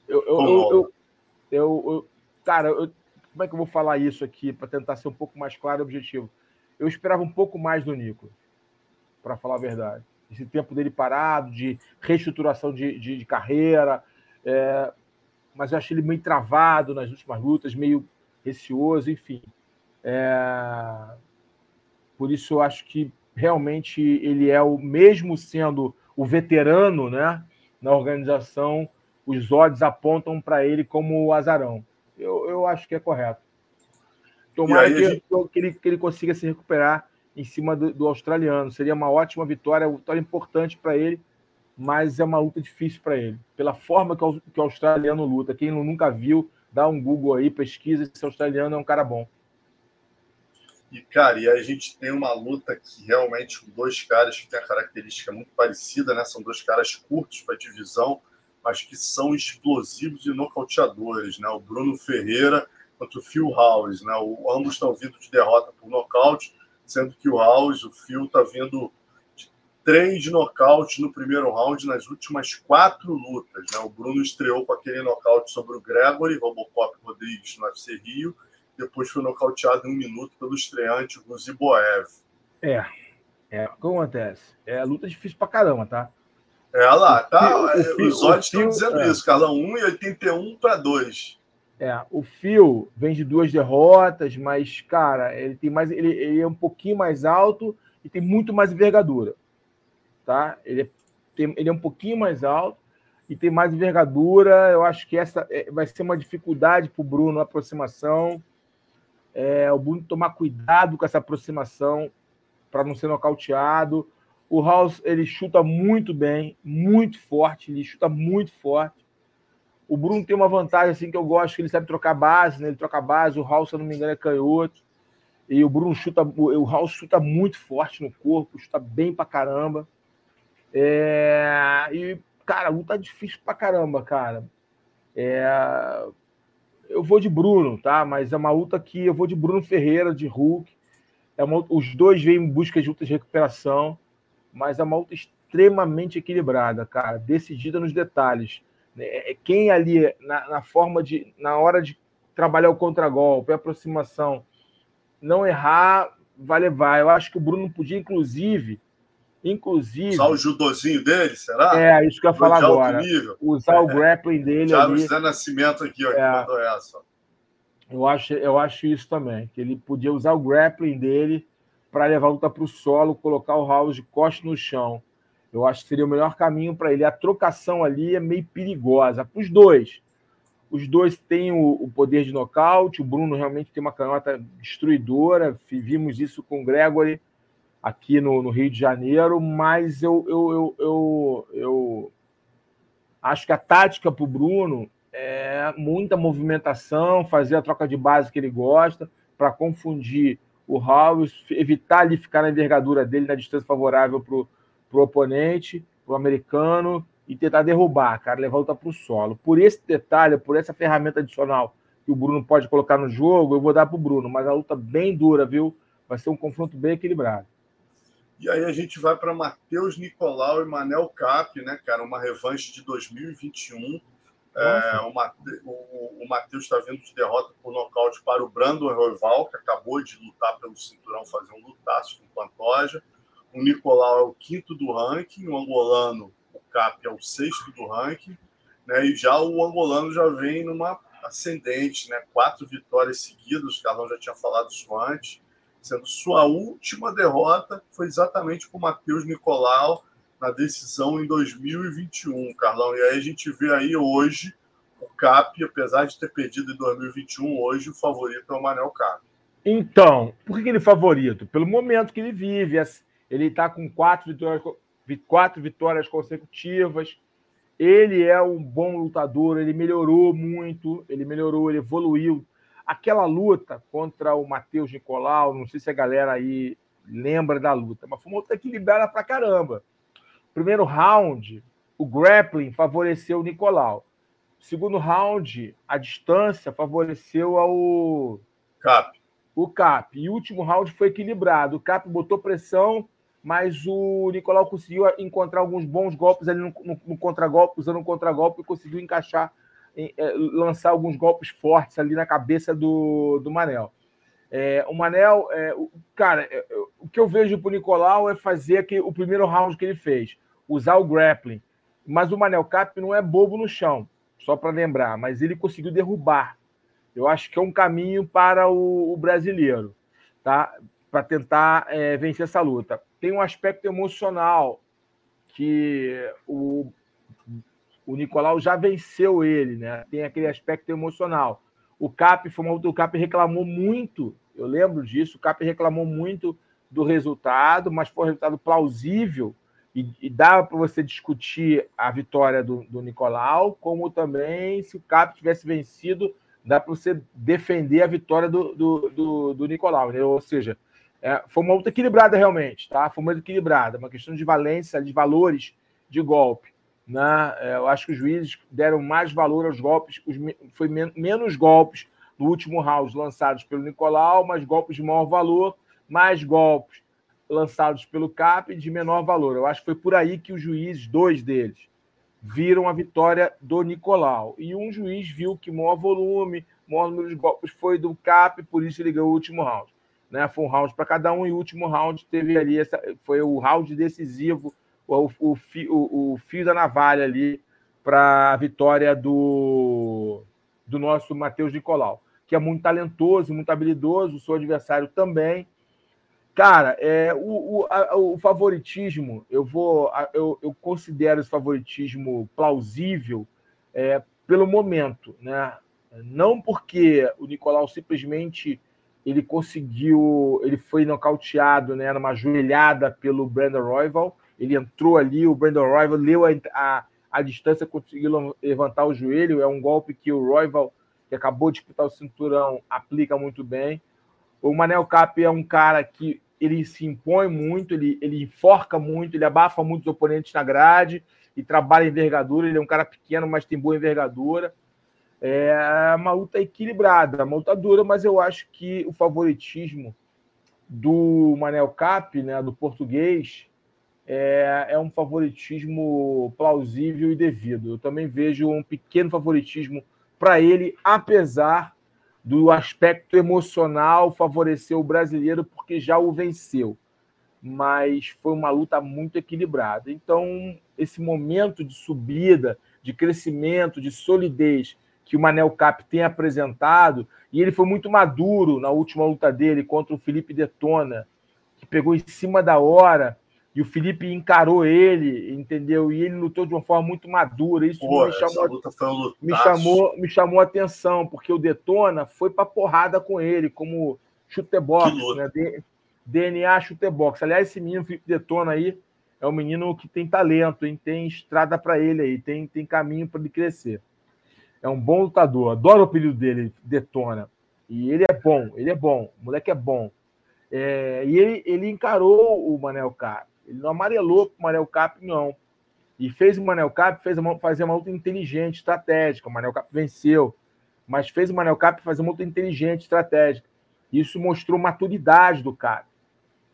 Eu, eu, eu, eu, cara, como é que eu vou falar isso aqui para tentar ser um pouco mais claro e objetivo? Eu esperava um pouco mais do Nico, para falar a verdade. Esse tempo dele parado, de reestruturação de, de, de carreira, é... mas eu achei ele meio travado nas últimas lutas, meio receoso, enfim. É... Por isso eu acho que realmente ele é o mesmo sendo o veterano, né, na organização, os odds apontam para ele como o azarão. Eu, eu acho que é correto. Tomara que, gente... que, ele, que ele consiga se recuperar em cima do, do australiano. Seria uma ótima vitória, uma vitória importante para ele, mas é uma luta difícil para ele. Pela forma que o, que o australiano luta, quem nunca viu, Dá um Google aí, pesquisa, esse australiano é um cara bom. E, cara, e a gente tem uma luta que realmente com dois caras que tem a característica muito parecida, né? São dois caras curtos para divisão, mas que são explosivos e nocauteadores, né? O Bruno Ferreira contra o Phil House, né? O, ambos estão vindo de derrota por nocaute, sendo que o House, o Phil, está vindo de três nocautes no primeiro round nas últimas quatro lutas, né? O Bruno estreou com aquele nocaute sobre o Gregory, Robocop Rodrigues no UFC Rio, depois foi nocauteado em um minuto pelo estreante Guziboev. É, é, o que acontece? É a luta difícil pra caramba, tá? É lá, tá? O, o, os olhos estão dizendo é. isso, Carlão. 1,81 para 2. É, o Phil vem de duas derrotas, mas, cara, ele tem mais. Ele, ele é um pouquinho mais alto e tem muito mais envergadura. Tá? Ele é, tem, ele é um pouquinho mais alto e tem mais envergadura. Eu acho que essa é, vai ser uma dificuldade para o Bruno a aproximação. É, o Bruno tomar cuidado com essa aproximação para não ser nocauteado. O House ele chuta muito bem, muito forte, ele chuta muito forte. O Bruno tem uma vantagem assim que eu gosto, que ele sabe trocar base, né? Ele troca base, o House, se eu não me engano, é canhoto. E o Bruno chuta, o House chuta muito forte no corpo, chuta bem pra caramba. É... E, cara, a luta é difícil pra caramba, cara. É eu vou de Bruno, tá? Mas é uma luta que eu vou de Bruno Ferreira, de Hulk. É uma, os dois vêm em busca de lutas de recuperação, mas é uma luta extremamente equilibrada, cara, decidida nos detalhes. É, é, quem ali, na, na forma de. na hora de trabalhar o contragolpe, a aproximação, não errar, vai levar. Eu acho que o Bruno podia, inclusive, Inclusive. Usar o judozinho dele, será? É, isso que eu ia falar agora. Usar o grappling dele. Thiago José Nascimento aqui, ó, é. que mandou essa. Eu acho, eu acho isso também, que ele podia usar o grappling dele para levar a luta para o solo, colocar o House de costas no chão. Eu acho que seria o melhor caminho para ele. A trocação ali é meio perigosa para os dois. Os dois têm o, o, poder de nocaute. O Bruno realmente tem uma canhota destruidora. Vimos isso com o Gregory aqui no, no Rio de Janeiro, mas eu, eu, eu, eu, eu acho que a tática para o Bruno é muita movimentação, fazer a troca de base que ele gosta, para confundir o House, evitar ele ficar na envergadura dele na distância favorável para o oponente, para o americano, e tentar derrubar, cara, levar a luta para o solo. Por esse detalhe, por essa ferramenta adicional que o Bruno pode colocar no jogo, eu vou dar para o Bruno, mas a luta bem dura, viu? Vai ser um confronto bem equilibrado. E aí a gente vai para Matheus Nicolau e Manel Cap, né, cara? Uma revanche de 2021. É, o, o, o Matheus está vindo de derrota por nocaute para o Brandon Roival, que acabou de lutar pelo cinturão, fazer um lutaço com o Pantoja. O Nicolau é o quinto do ranking, o angolano, o Cap, é o sexto do ranking. Né, e já o angolano já vem numa ascendente, né? Quatro vitórias seguidas, o Carlão já tinha falado isso antes sendo sua última derrota foi exatamente com o Matheus Nicolau na decisão em 2021, Carlão. E aí a gente vê aí hoje o Cap, apesar de ter perdido em 2021, hoje o favorito é o Manel Cap. Então, por que ele é favorito? Pelo momento que ele vive. Ele está com quatro vitórias, quatro vitórias consecutivas. Ele é um bom lutador, ele melhorou muito, ele melhorou, ele evoluiu Aquela luta contra o Matheus Nicolau, não sei se a galera aí lembra da luta, mas foi uma luta equilibrada pra caramba. Primeiro round, o grappling favoreceu o Nicolau. Segundo round, a distância favoreceu ao Cap. O Cap. E o último round foi equilibrado. O Cap botou pressão, mas o Nicolau conseguiu encontrar alguns bons golpes ali no, no, no contragolpe, usando um contragolpe e conseguiu encaixar é, lançar alguns golpes fortes ali na cabeça do, do Manel. É, o Manel, é, o, cara, é, o que eu vejo para o Nicolau é fazer que, o primeiro round que ele fez, usar o grappling. Mas o Manel Cap não é bobo no chão, só para lembrar, mas ele conseguiu derrubar. Eu acho que é um caminho para o, o brasileiro, tá? Para tentar é, vencer essa luta. Tem um aspecto emocional que o, o Nicolau já venceu ele, né? Tem aquele aspecto emocional. O Cap foi uma, o Cap reclamou muito, eu lembro disso, o Cap reclamou muito do resultado, mas foi um resultado plausível e, e dava para você discutir a vitória do, do Nicolau, como também se o Cap tivesse vencido, dá para você defender a vitória do, do, do, do Nicolau. Né? Ou seja, é, foi uma luta equilibrada realmente, tá? Foi uma luta equilibrada, uma questão de valência, de valores de golpe. Né? É, eu acho que os juízes deram mais valor aos golpes, os, foi men menos golpes no último round lançados pelo Nicolau, mas golpes de maior valor, mais golpes lançados pelo CAP de menor valor. Eu acho que foi por aí que os juízes, dois deles, viram a vitória do Nicolau. E um juiz viu que maior volume, maior número de golpes foi do CAP, por isso ele ganhou o último round. Né? Foi um round para cada um, e o último round teve ali, essa, foi o round decisivo, o, o, o, o fio da navalha ali para a vitória do, do nosso Matheus Nicolau, que é muito talentoso, muito habilidoso, seu adversário também, Cara, é, o, o, a, o favoritismo, eu vou. Eu, eu, considero esse favoritismo plausível é, pelo momento, né? Não porque o Nicolau simplesmente ele conseguiu, ele foi nocauteado, né, numa joelhada pelo Brandon Royval, ele entrou ali, o Brandon Royval leu a, a, a distância, conseguiu levantar o joelho, é um golpe que o Royval, que acabou de disputar o cinturão, aplica muito bem. O Manel Cap é um cara que ele se impõe muito, ele, ele enforca muito, ele abafa muitos oponentes na grade e trabalha envergadura. Ele é um cara pequeno, mas tem boa envergadura. É uma luta equilibrada, uma luta dura, mas eu acho que o favoritismo do Manel Cap, né, do português, é, é um favoritismo plausível e devido. Eu também vejo um pequeno favoritismo para ele, apesar do aspecto emocional favoreceu o brasileiro porque já o venceu. Mas foi uma luta muito equilibrada. Então, esse momento de subida, de crescimento, de solidez que o Manel Cap tem apresentado, e ele foi muito maduro na última luta dele contra o Felipe Detona, que pegou em cima da hora e o Felipe encarou ele, entendeu? E ele lutou de uma forma muito madura. Isso Pô, me, chamou, me, chamou, me chamou a atenção, porque o Detona foi para porrada com ele, como chutebox, né? DNA chutebox. Aliás, esse menino Felipe Detona aí é um menino que tem talento, hein? tem estrada para ele aí, tem, tem caminho para ele crescer. É um bom lutador. Adoro o apelido dele, Detona. E ele é bom, ele é bom. O moleque é bom. É, e ele, ele encarou o Manel Car ele não amarelou o Manel Cap, não. E fez o Manel Cap fez uma, fazer uma luta inteligente, estratégica. O Manel Cap venceu, mas fez o Manel Cap fazer uma luta inteligente, estratégica. Isso mostrou maturidade do Cap,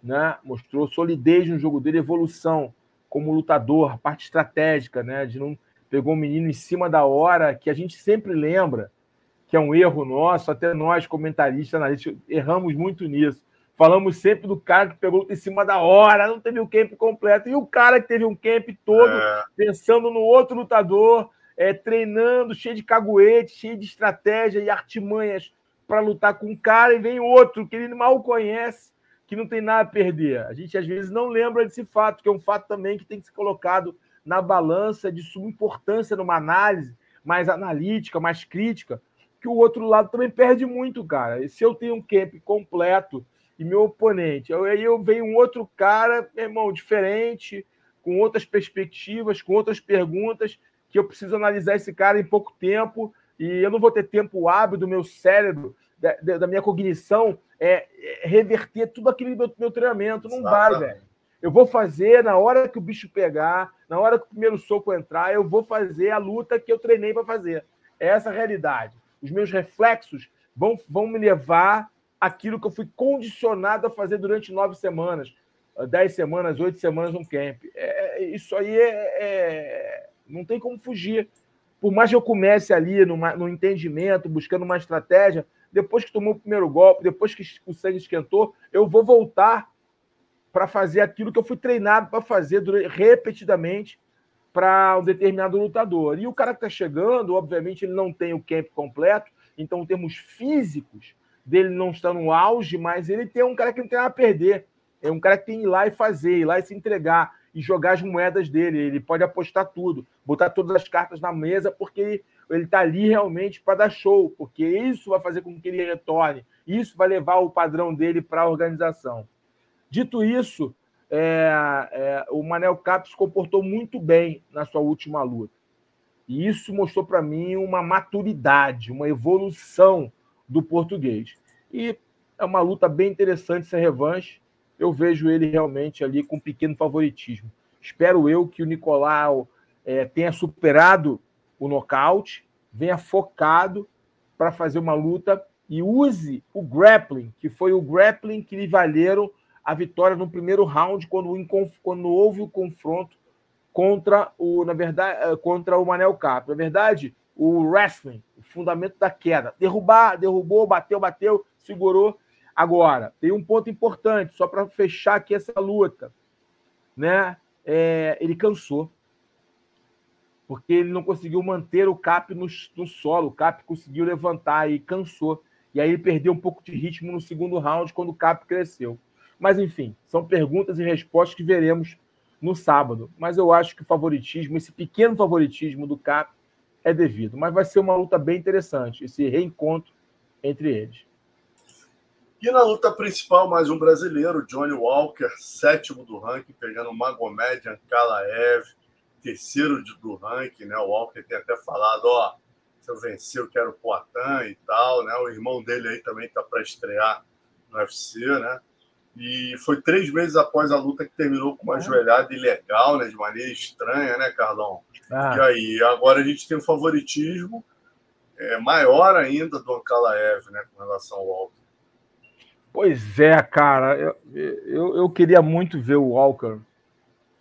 né? mostrou solidez no jogo dele, evolução como lutador, parte estratégica, né? De não pegou um menino em cima da hora, que a gente sempre lembra que é um erro nosso, até nós, comentaristas, analistas, erramos muito nisso. Falamos sempre do cara que pegou em cima da hora, não teve o camp completo. E o cara que teve um camp todo, é. pensando no outro lutador, é, treinando, cheio de caguete, cheio de estratégia e artimanhas para lutar com um cara, e vem outro que ele mal conhece, que não tem nada a perder. A gente às vezes não lembra desse fato, que é um fato também que tem que ser colocado na balança de suma importância numa análise mais analítica, mais crítica, que o outro lado também perde muito, cara. E se eu tenho um camp completo, e meu oponente. Aí eu venho um outro cara, meu irmão, diferente, com outras perspectivas, com outras perguntas, que eu preciso analisar esse cara em pouco tempo, e eu não vou ter tempo hábil do meu cérebro, da, da minha cognição, é, é, reverter tudo aquele meu, meu treinamento. Não vai, velho. Eu vou fazer na hora que o bicho pegar, na hora que o primeiro soco entrar, eu vou fazer a luta que eu treinei para fazer. É essa a realidade. Os meus reflexos vão, vão me levar aquilo que eu fui condicionado a fazer durante nove semanas, dez semanas, oito semanas no camp. É, isso aí é, é, não tem como fugir. Por mais que eu comece ali no entendimento, buscando uma estratégia, depois que tomou o primeiro golpe, depois que o sangue esquentou, eu vou voltar para fazer aquilo que eu fui treinado para fazer repetidamente para um determinado lutador. E o cara que está chegando, obviamente, ele não tem o camp completo, então, em termos físicos, dele não está no auge, mas ele tem um cara que não tem nada a perder. É um cara que tem que ir lá e fazer, ir lá e se entregar e jogar as moedas dele. Ele pode apostar tudo, botar todas as cartas na mesa, porque ele está ali realmente para dar show, porque isso vai fazer com que ele retorne, isso vai levar o padrão dele para a organização. Dito isso, é, é, o Manel Cap se comportou muito bem na sua última luta. E isso mostrou para mim uma maturidade, uma evolução do português. E é uma luta bem interessante essa revanche. Eu vejo ele realmente ali com um pequeno favoritismo. Espero eu que o Nicolau é, tenha superado o nocaute, venha focado para fazer uma luta e use o grappling, que foi o grappling que lhe valeram a vitória no primeiro round, quando, quando houve o confronto contra o, na verdade, eh, contra o Manel Cap. Na verdade, o wrestling, o fundamento da queda. Derrubar, derrubou, bateu, bateu, segurou. Agora, tem um ponto importante, só para fechar aqui essa luta. Né? É, ele cansou. Porque ele não conseguiu manter o Cap no, no solo. O Cap conseguiu levantar e cansou. E aí ele perdeu um pouco de ritmo no segundo round, quando o Cap cresceu. Mas, enfim, são perguntas e respostas que veremos no sábado. Mas eu acho que o favoritismo, esse pequeno favoritismo do Cap, é devido. Mas vai ser uma luta bem interessante, esse reencontro entre eles. E na luta principal, mais um brasileiro, Johnny Walker, sétimo do ranking, pegando Magomed Ankalaev, terceiro do ranking, né? O Walker tem até falado, ó, se eu vencer, eu quero o Poitin e tal, né? O irmão dele aí também tá para estrear no UFC, né? E foi três meses após a luta que terminou com uma é. joelhada ilegal, né? De maneira estranha, né, Carlão? Ah. E aí, agora a gente tem um favoritismo é, maior ainda do Ankalaev, né? Com relação ao Walker. Pois é, cara. Eu, eu, eu queria muito ver o Walker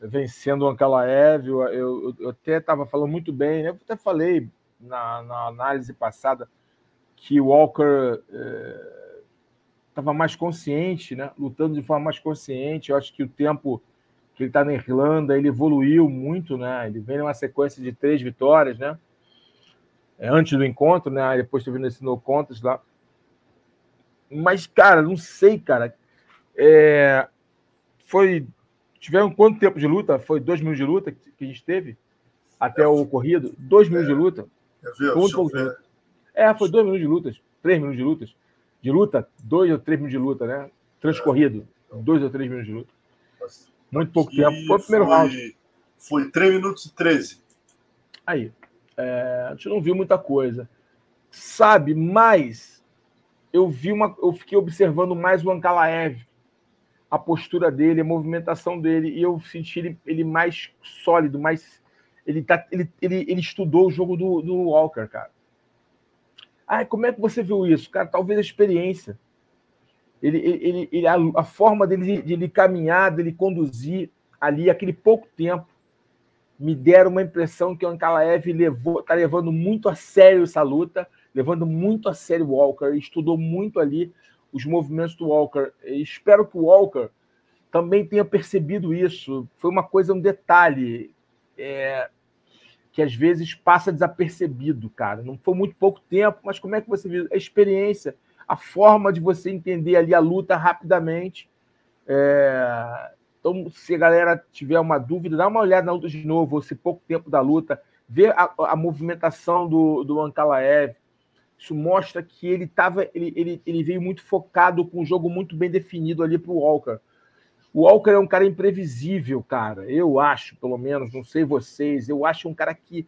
vencendo o Ankalaev. Eu, eu, eu até estava falando muito bem, né? Eu até falei na, na análise passada que o Walker... É estava mais consciente, né? lutando de forma mais consciente. Eu acho que o tempo que ele está na Irlanda, ele evoluiu muito, né? Ele vem numa sequência de três vitórias, né? É, antes do encontro, né? Depois estou vendo esse no contest lá. Mas, cara, não sei, cara. É... Foi. Tiveram quanto tempo de luta? Foi dois minutos de luta que a gente teve? Até o ocorrido? Dois minutos de luta? É, foi dois minutos de lutas. Três minutos de lutas de luta, dois ou três minutos de luta, né? Transcorrido, é. dois ou três minutos de luta. Muito pouco tempo. Foi o primeiro foi, round. Foi 3 minutos e 13. Aí. É, a gente não viu muita coisa. Sabe, mas eu vi uma. Eu fiquei observando mais o Ankalaev, a postura dele, a movimentação dele, e eu senti ele, ele mais sólido, mais. Ele, tá, ele, ele, ele estudou o jogo do, do Walker, cara. Ah, como é que você viu isso? Cara, talvez a experiência. Ele, ele, ele, a, a forma dele, de ele caminhar, dele conduzir ali, aquele pouco tempo, me deram uma impressão que o Ankalaev está levando muito a sério essa luta, levando muito a sério o Walker, estudou muito ali os movimentos do Walker. Espero que o Walker também tenha percebido isso. Foi uma coisa, um detalhe. É, que às vezes passa desapercebido, cara. Não foi muito pouco tempo, mas como é que você viu a experiência, a forma de você entender ali a luta rapidamente. É... Então, se a galera tiver uma dúvida, dá uma olhada na luta de novo, esse pouco tempo da luta, vê a, a movimentação do, do Ankalaev. Isso mostra que ele tava, ele, ele, ele veio muito focado com um jogo muito bem definido ali para o Walker. O Walker é um cara imprevisível, cara. Eu acho, pelo menos, não sei vocês, eu acho um cara que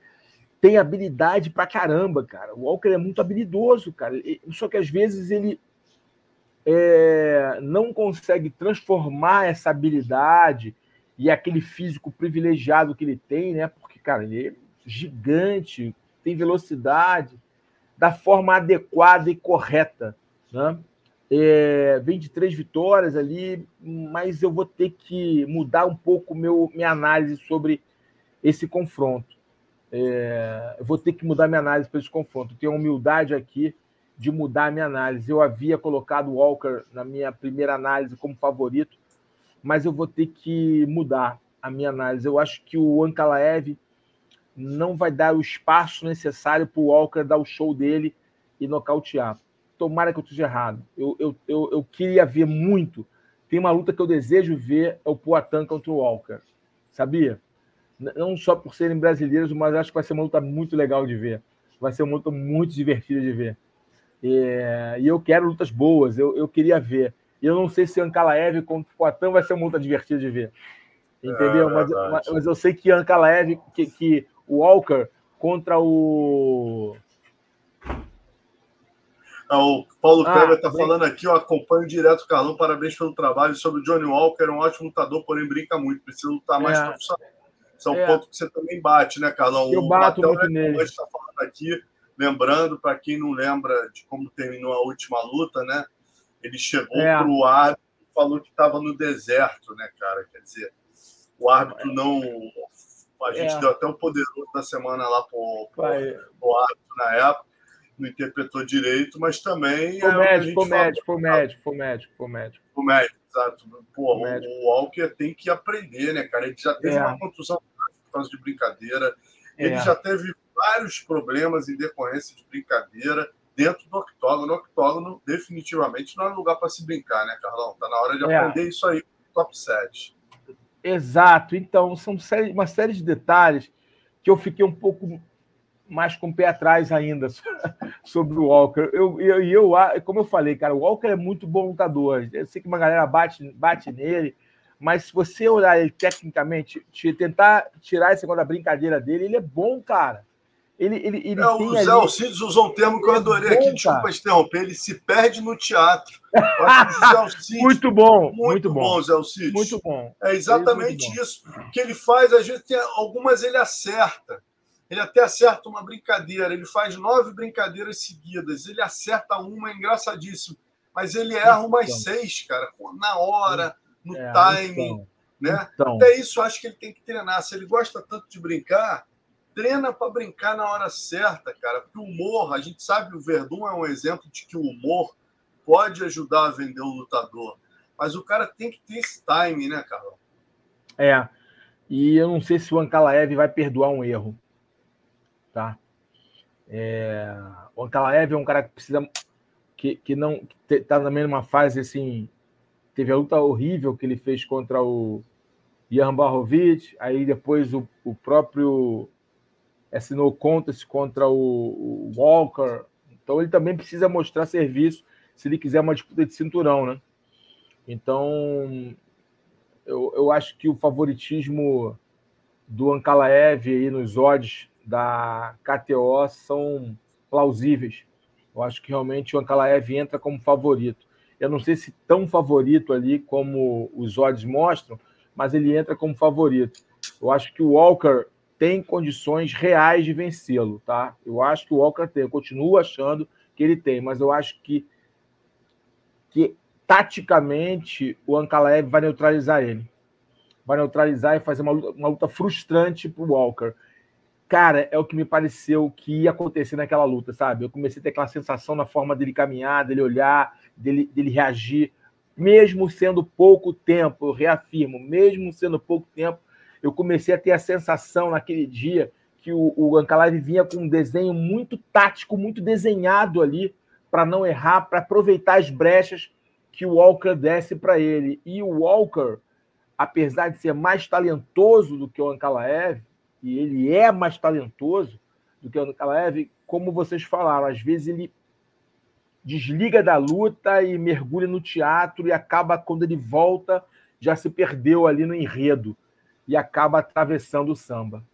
tem habilidade pra caramba, cara. O Walker é muito habilidoso, cara. Só que às vezes ele é, não consegue transformar essa habilidade e aquele físico privilegiado que ele tem, né? Porque, cara, ele é gigante, tem velocidade, da forma adequada e correta, né? É, vem de três vitórias ali, mas eu vou ter que mudar um pouco meu, minha análise sobre esse confronto. É, eu vou ter que mudar minha análise para esse confronto. tenho a humildade aqui de mudar a minha análise. Eu havia colocado o Walker na minha primeira análise como favorito, mas eu vou ter que mudar a minha análise. Eu acho que o Ankalaev não vai dar o espaço necessário para o Walker dar o show dele e nocautear tomara que eu esteja errado. Eu, eu, eu, eu, queria ver muito. Tem uma luta que eu desejo ver, é o Poatan contra o Walker. Sabia? Não só por serem brasileiros, mas acho que vai ser uma luta muito legal de ver. Vai ser uma luta muito divertida de ver. É, e eu quero lutas boas, eu, eu queria ver. E eu não sei se Ankalaev contra o Poatan vai ser uma luta divertida de ver. Entendeu? É, mas, mas, eu sei que Ankalaev, que, que o Walker contra o. Ah, o Paulo ah, está falando aqui, ó, acompanho direto o Carlão, parabéns pelo trabalho sobre o Johnny Walker, é um ótimo lutador, porém brinca muito, precisa lutar mais é. profissional. Esse é um é. ponto que você também bate, né, Carlão? Eu bato muito nele. está falando aqui, lembrando, para quem não lembra de como terminou a última luta, né? Ele chegou é. para o árbitro e falou que estava no deserto, né, cara? Quer dizer, o árbitro não. A gente é. deu até o poderoso da semana lá para o árbitro na época, não interpretou direito, mas também. Foi é médico, foi médico, foi médico, foi médico, foi médico. Foi médico, exato. Pô, o, o Walker tem que aprender, né, cara? Ele já teve é. uma contusão por causa de brincadeira. Ele é. já teve vários problemas em decorrência de brincadeira dentro do octógono. No octógono, definitivamente, não é lugar para se brincar, né, Carlão? Tá na hora de é. aprender isso aí top 7. Exato. Então, são uma série de detalhes que eu fiquei um pouco mais com o pé atrás ainda sobre o Walker. Eu, eu, eu, como eu falei, cara, o Walker é muito bom lutador. Eu sei que uma galera bate, bate nele, mas se você olhar ele tecnicamente, tentar tirar esse negócio da brincadeira dele, ele é bom, cara. Ele, ele, ele é, o Zé. Alcides usou um termo que eu adorei é bom, aqui, desculpa cara. interromper, ele se perde no teatro. Alcides, muito bom, muito, muito bom. bom, Zé Alcides. Muito bom. É exatamente isso que ele faz, às vezes tem, algumas ele acerta. Ele até acerta uma brincadeira, ele faz nove brincadeiras seguidas, ele acerta uma, é engraçadíssimo. Mas ele erra umas então. seis, cara, na hora, no é, timing. Então. Né? Então. Até isso acho que ele tem que treinar. Se ele gosta tanto de brincar, treina para brincar na hora certa, cara. Porque o humor, a gente sabe, o Verdun é um exemplo de que o humor pode ajudar a vender o lutador. Mas o cara tem que ter esse time, né, Carlão? É. E eu não sei se o Ankalaev vai perdoar um erro. Tá? É... O Ankalaev é um cara que precisa. que, que não. que tá na mesma fase assim. Teve a luta horrível que ele fez contra o Jan Barrovic, aí depois o, o próprio assinou contas contra o, o, Walker. Então ele também precisa mostrar serviço se ele quiser uma disputa de cinturão, né? Então eu, eu acho que o favoritismo do Ankalaev aí nos odds da KTO são plausíveis. Eu acho que realmente o Ankalaev entra como favorito. Eu não sei se tão favorito ali como os odds mostram, mas ele entra como favorito. Eu acho que o Walker tem condições reais de vencê-lo, tá? Eu acho que o Walker tem, eu continuo achando que ele tem, mas eu acho que, que taticamente o Ankalaev vai neutralizar ele. Vai neutralizar e fazer uma luta, uma luta frustrante para o Walker. Cara, é o que me pareceu que ia acontecer naquela luta, sabe? Eu comecei a ter aquela sensação na forma dele caminhar, dele olhar, dele, dele reagir, mesmo sendo pouco tempo, eu reafirmo, mesmo sendo pouco tempo, eu comecei a ter a sensação naquele dia que o, o Ancalave vinha com um desenho muito tático, muito desenhado ali, para não errar, para aproveitar as brechas que o Walker desse para ele. E o Walker, apesar de ser mais talentoso do que o Ankalaev, e ele é mais talentoso do que o Ankalaev, como vocês falaram, às vezes ele desliga da luta e mergulha no teatro e acaba, quando ele volta, já se perdeu ali no enredo e acaba atravessando o samba.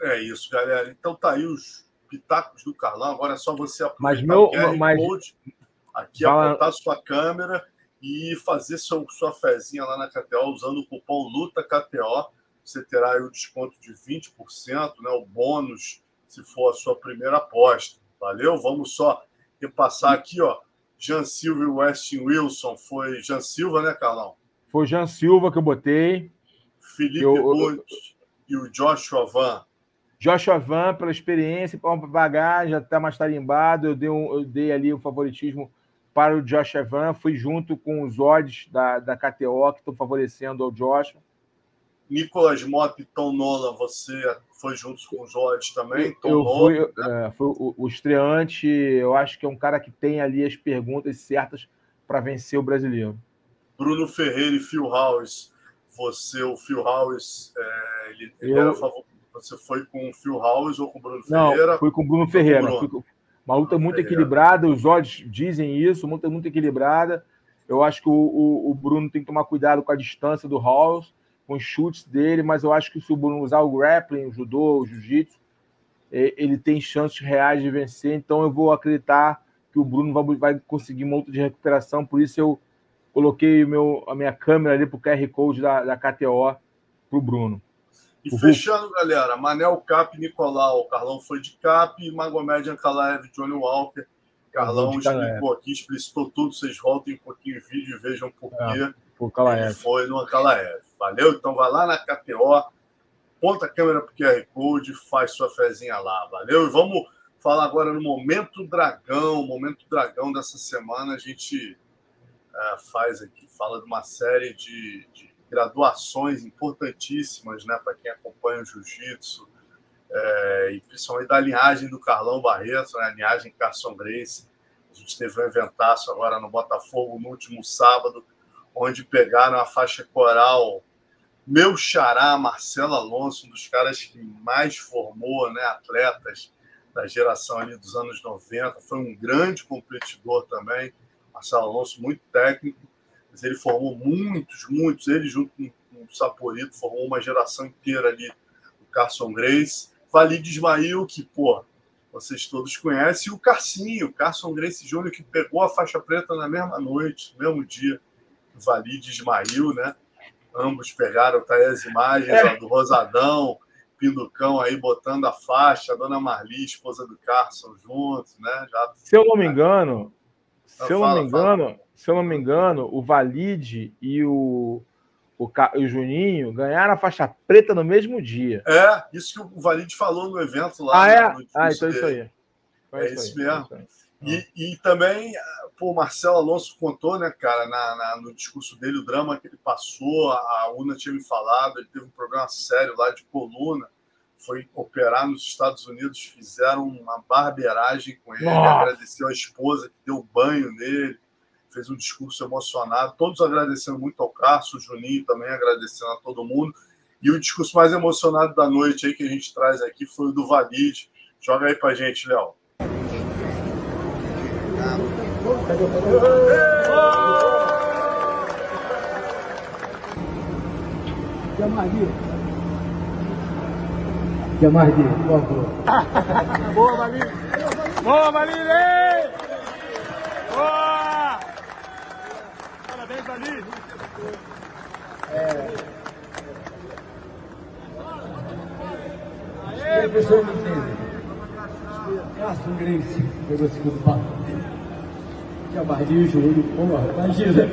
É isso, galera. Então tá aí os pitacos do Carlão. Agora é só você aproveitar mas meu, o QR mas... Code, aqui Fala... apontar sua câmera e fazer seu, sua fezinha lá na KTO usando o cupom LUTAKTO. Você terá o desconto de 20%, né, o bônus se for a sua primeira aposta. Valeu? Vamos só repassar aqui, ó. Jean Silva e Westin Wilson. Foi Jean Silva, né, Carlão? Foi Jean Silva que eu botei. Felipe eu, e o Joshua Van. Joshua Van, pela experiência, para pagar, já está mais tarimbado. Eu dei, um, eu dei ali o um favoritismo para o Joshua Van. Fui junto com os odds da, da KTO, que estão favorecendo ao Joshua. Nicolas Mota e Tom Nola, você foi junto com os odds também? Tom eu Nola, fui, né? é, foi o, o estreante, eu acho que é um cara que tem ali as perguntas certas para vencer o brasileiro. Bruno Ferreira e Phil House você, o Phil House, é, ele, ele eu... era favor... Você foi com o Phil House ou com o Bruno Não, Ferreira? Fui com o Bruno Ferreira. Com Bruno. Uma luta muito Ferreira. equilibrada, os odds dizem isso, uma luta muito equilibrada. Eu acho que o, o, o, Bruno tem que tomar cuidado com a distância do House, com os chutes dele, mas eu acho que se o Bruno usar o grappling, o judô, o jiu-jitsu, ele tem chances reais de vencer, então eu vou acreditar que o Bruno vai, vai conseguir um monte de recuperação, por isso eu coloquei meu, a minha câmera ali para o QR Code da, da KTO para o Bruno. E fechando, galera, Manel Cap Nicolau, Carlão foi de Cap, Magomed Ankalaev, Johnny Walker. Carlão explicou aqui, explicitou tudo, vocês voltem um pouquinho o vídeo e vejam por é, por ele foi no Ankalaev. Valeu? Então vai lá na KTO, ponta a câmera para o QR Code, faz sua fezinha lá. Valeu? E vamos falar agora no Momento Dragão. Momento Dragão dessa semana a gente é, faz aqui, fala de uma série de, de graduações importantíssimas né, para quem acompanha o jiu-jitsu, é, e principalmente da linhagem do Carlão Barreto, né, a linhagem Carson Grace. A gente teve um eventaço agora no Botafogo no último sábado, onde pegaram a faixa coral meu xará, Marcelo Alonso, um dos caras que mais formou né, atletas da geração ali dos anos 90, foi um grande competidor também. Marcelo Alonso, muito técnico, mas ele formou muitos, muitos. Ele, junto com, o Saporito, formou uma geração inteira ali, o Carson Grace. Valide Ismail, que, pô, vocês todos conhecem, e o Carcinho, o Carson Grace Jr., que pegou a faixa preta na mesma noite, no mesmo dia, Valide Ismail, né? Ambos pegaram, tá aí as imagens é. ó, do Rosadão, Pinducão aí botando a faixa, a dona Marli, esposa do Carson, juntos, né? Já... Se eu não me engano, se eu não me engano, fala. se eu não me engano, o Valide e o, o, o Juninho ganharam a faixa preta no mesmo dia. É, isso que o Valide falou no evento lá. Ah, é? ah, então é isso aí. É, isso, mesmo. E, e também pô, o Marcelo Alonso contou, né, cara, na, na, no discurso dele, o drama que ele passou, a Una tinha me falado, ele teve um problema sério lá de coluna, foi operar nos Estados Unidos, fizeram uma barbeiragem com ele, Nossa. agradeceu a esposa que deu banho nele, fez um discurso emocionado, todos agradecendo muito ao Carlos, o Juninho também agradecendo a todo mundo, e o discurso mais emocionado da noite aí que a gente traz aqui foi o do Valide. Joga aí pra gente, Léo. Jamardi. Jamardi, por favor. Boa, Valide. Boa, Valide! Boa! Parabéns, Valide. É... Aê, pessoal, entende. Cássio Grace pegou o segundo papo tinha barril, joelho, porra, imagina.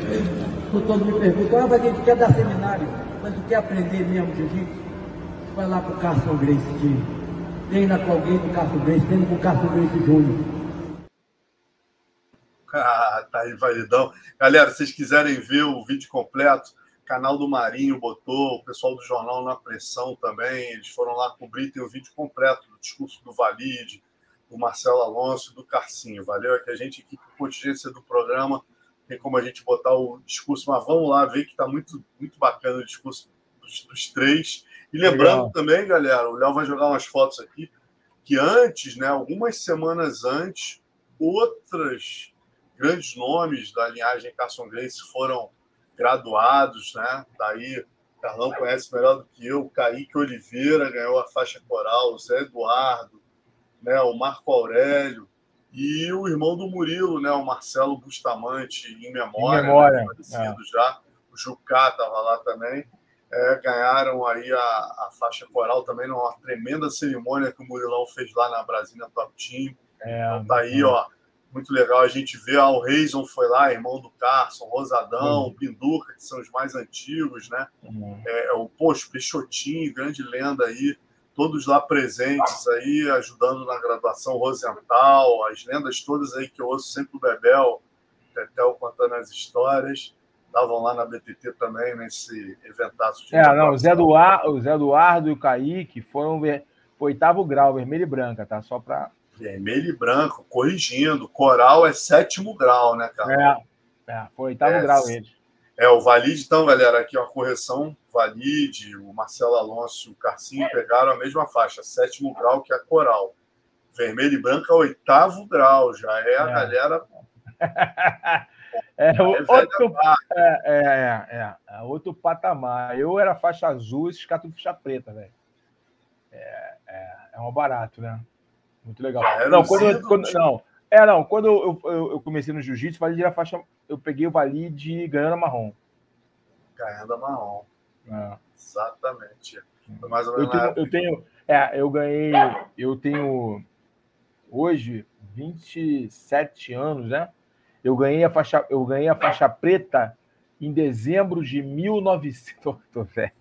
Todo me pergunta, ah, mas a gente quer dar seminário, mas tu quer aprender mesmo jiu-jitsu? Vai lá pro Carson Grace, tio. Treina com alguém do Carson Grace, treina com o Carson Grace Júnior. Ah, tá aí, validão. Galera, se vocês quiserem ver o vídeo completo, canal do Marinho botou, o pessoal do Jornal na Pressão também, eles foram lá cobrir, tem o vídeo completo do discurso do Valide, Marcelo Alonso e do Carcinho. Valeu? É que a gente aqui, por contingência do programa, tem como a gente botar o discurso, mas vamos lá ver que está muito, muito bacana o discurso dos, dos três. E lembrando Legal. também, galera, o Léo vai jogar umas fotos aqui, que antes, né, algumas semanas antes, outras grandes nomes da linhagem Carson Grace foram graduados, né? Daí, Carlão conhece melhor do que eu, Kaique Oliveira ganhou a faixa coral, o Zé Eduardo, né, o Marco Aurélio e o irmão do Murilo, né, o Marcelo Bustamante, em memória, em memória. Né, é. já. O Jucá estava lá também. É, ganharam aí a, a, faixa coral também numa tremenda cerimônia que o Murilão fez lá na Brasília Top Team. É, então tá aí, ó, muito legal a gente ver. Ah, o Reison foi lá, irmão do Carson, Rosadão, uhum. Pinduca, que são os mais antigos, né? Uhum. É, o, poxa, Peixotinho, grande lenda aí todos lá presentes aí, ajudando na graduação Rosental, as lendas todas aí que eu ouço sempre o Bebel, Tetel contando as histórias, estavam lá na BTT também, nesse eventaço. De é, não, o Zé, Eduardo, o Zé Eduardo e o Kaique foram ver, oitavo grau, vermelho e branca, tá? Só para... Vermelho e branco, corrigindo. Coral é sétimo grau, né, cara? É, é foi oitavo é, grau eles. É, o Valide, então, galera, aqui uma correção. Valide, o Marcelo Alonso e o Carcinho pegaram a mesma faixa, sétimo grau, que é a coral. Vermelho e branco é oitavo grau, já é a é. galera. É, é, outro, é, é, é, é, outro patamar. Eu era faixa azul, esses caras tudo faixa preta, velho. é, é, é um barato, né? Muito legal. Não, quando, quando, não, é, não, quando eu, eu, eu comecei no jiu-jitsu, vale de faixa, eu peguei o vale de ganhando marrom. Ganhando marrom. É. Exatamente. Foi mais ou menos eu tenho, eu tenho, é, eu ganhei, eu tenho hoje 27 anos, né? Eu ganhei a faixa, eu ganhei a faixa preta em dezembro de 1900, tô, velho.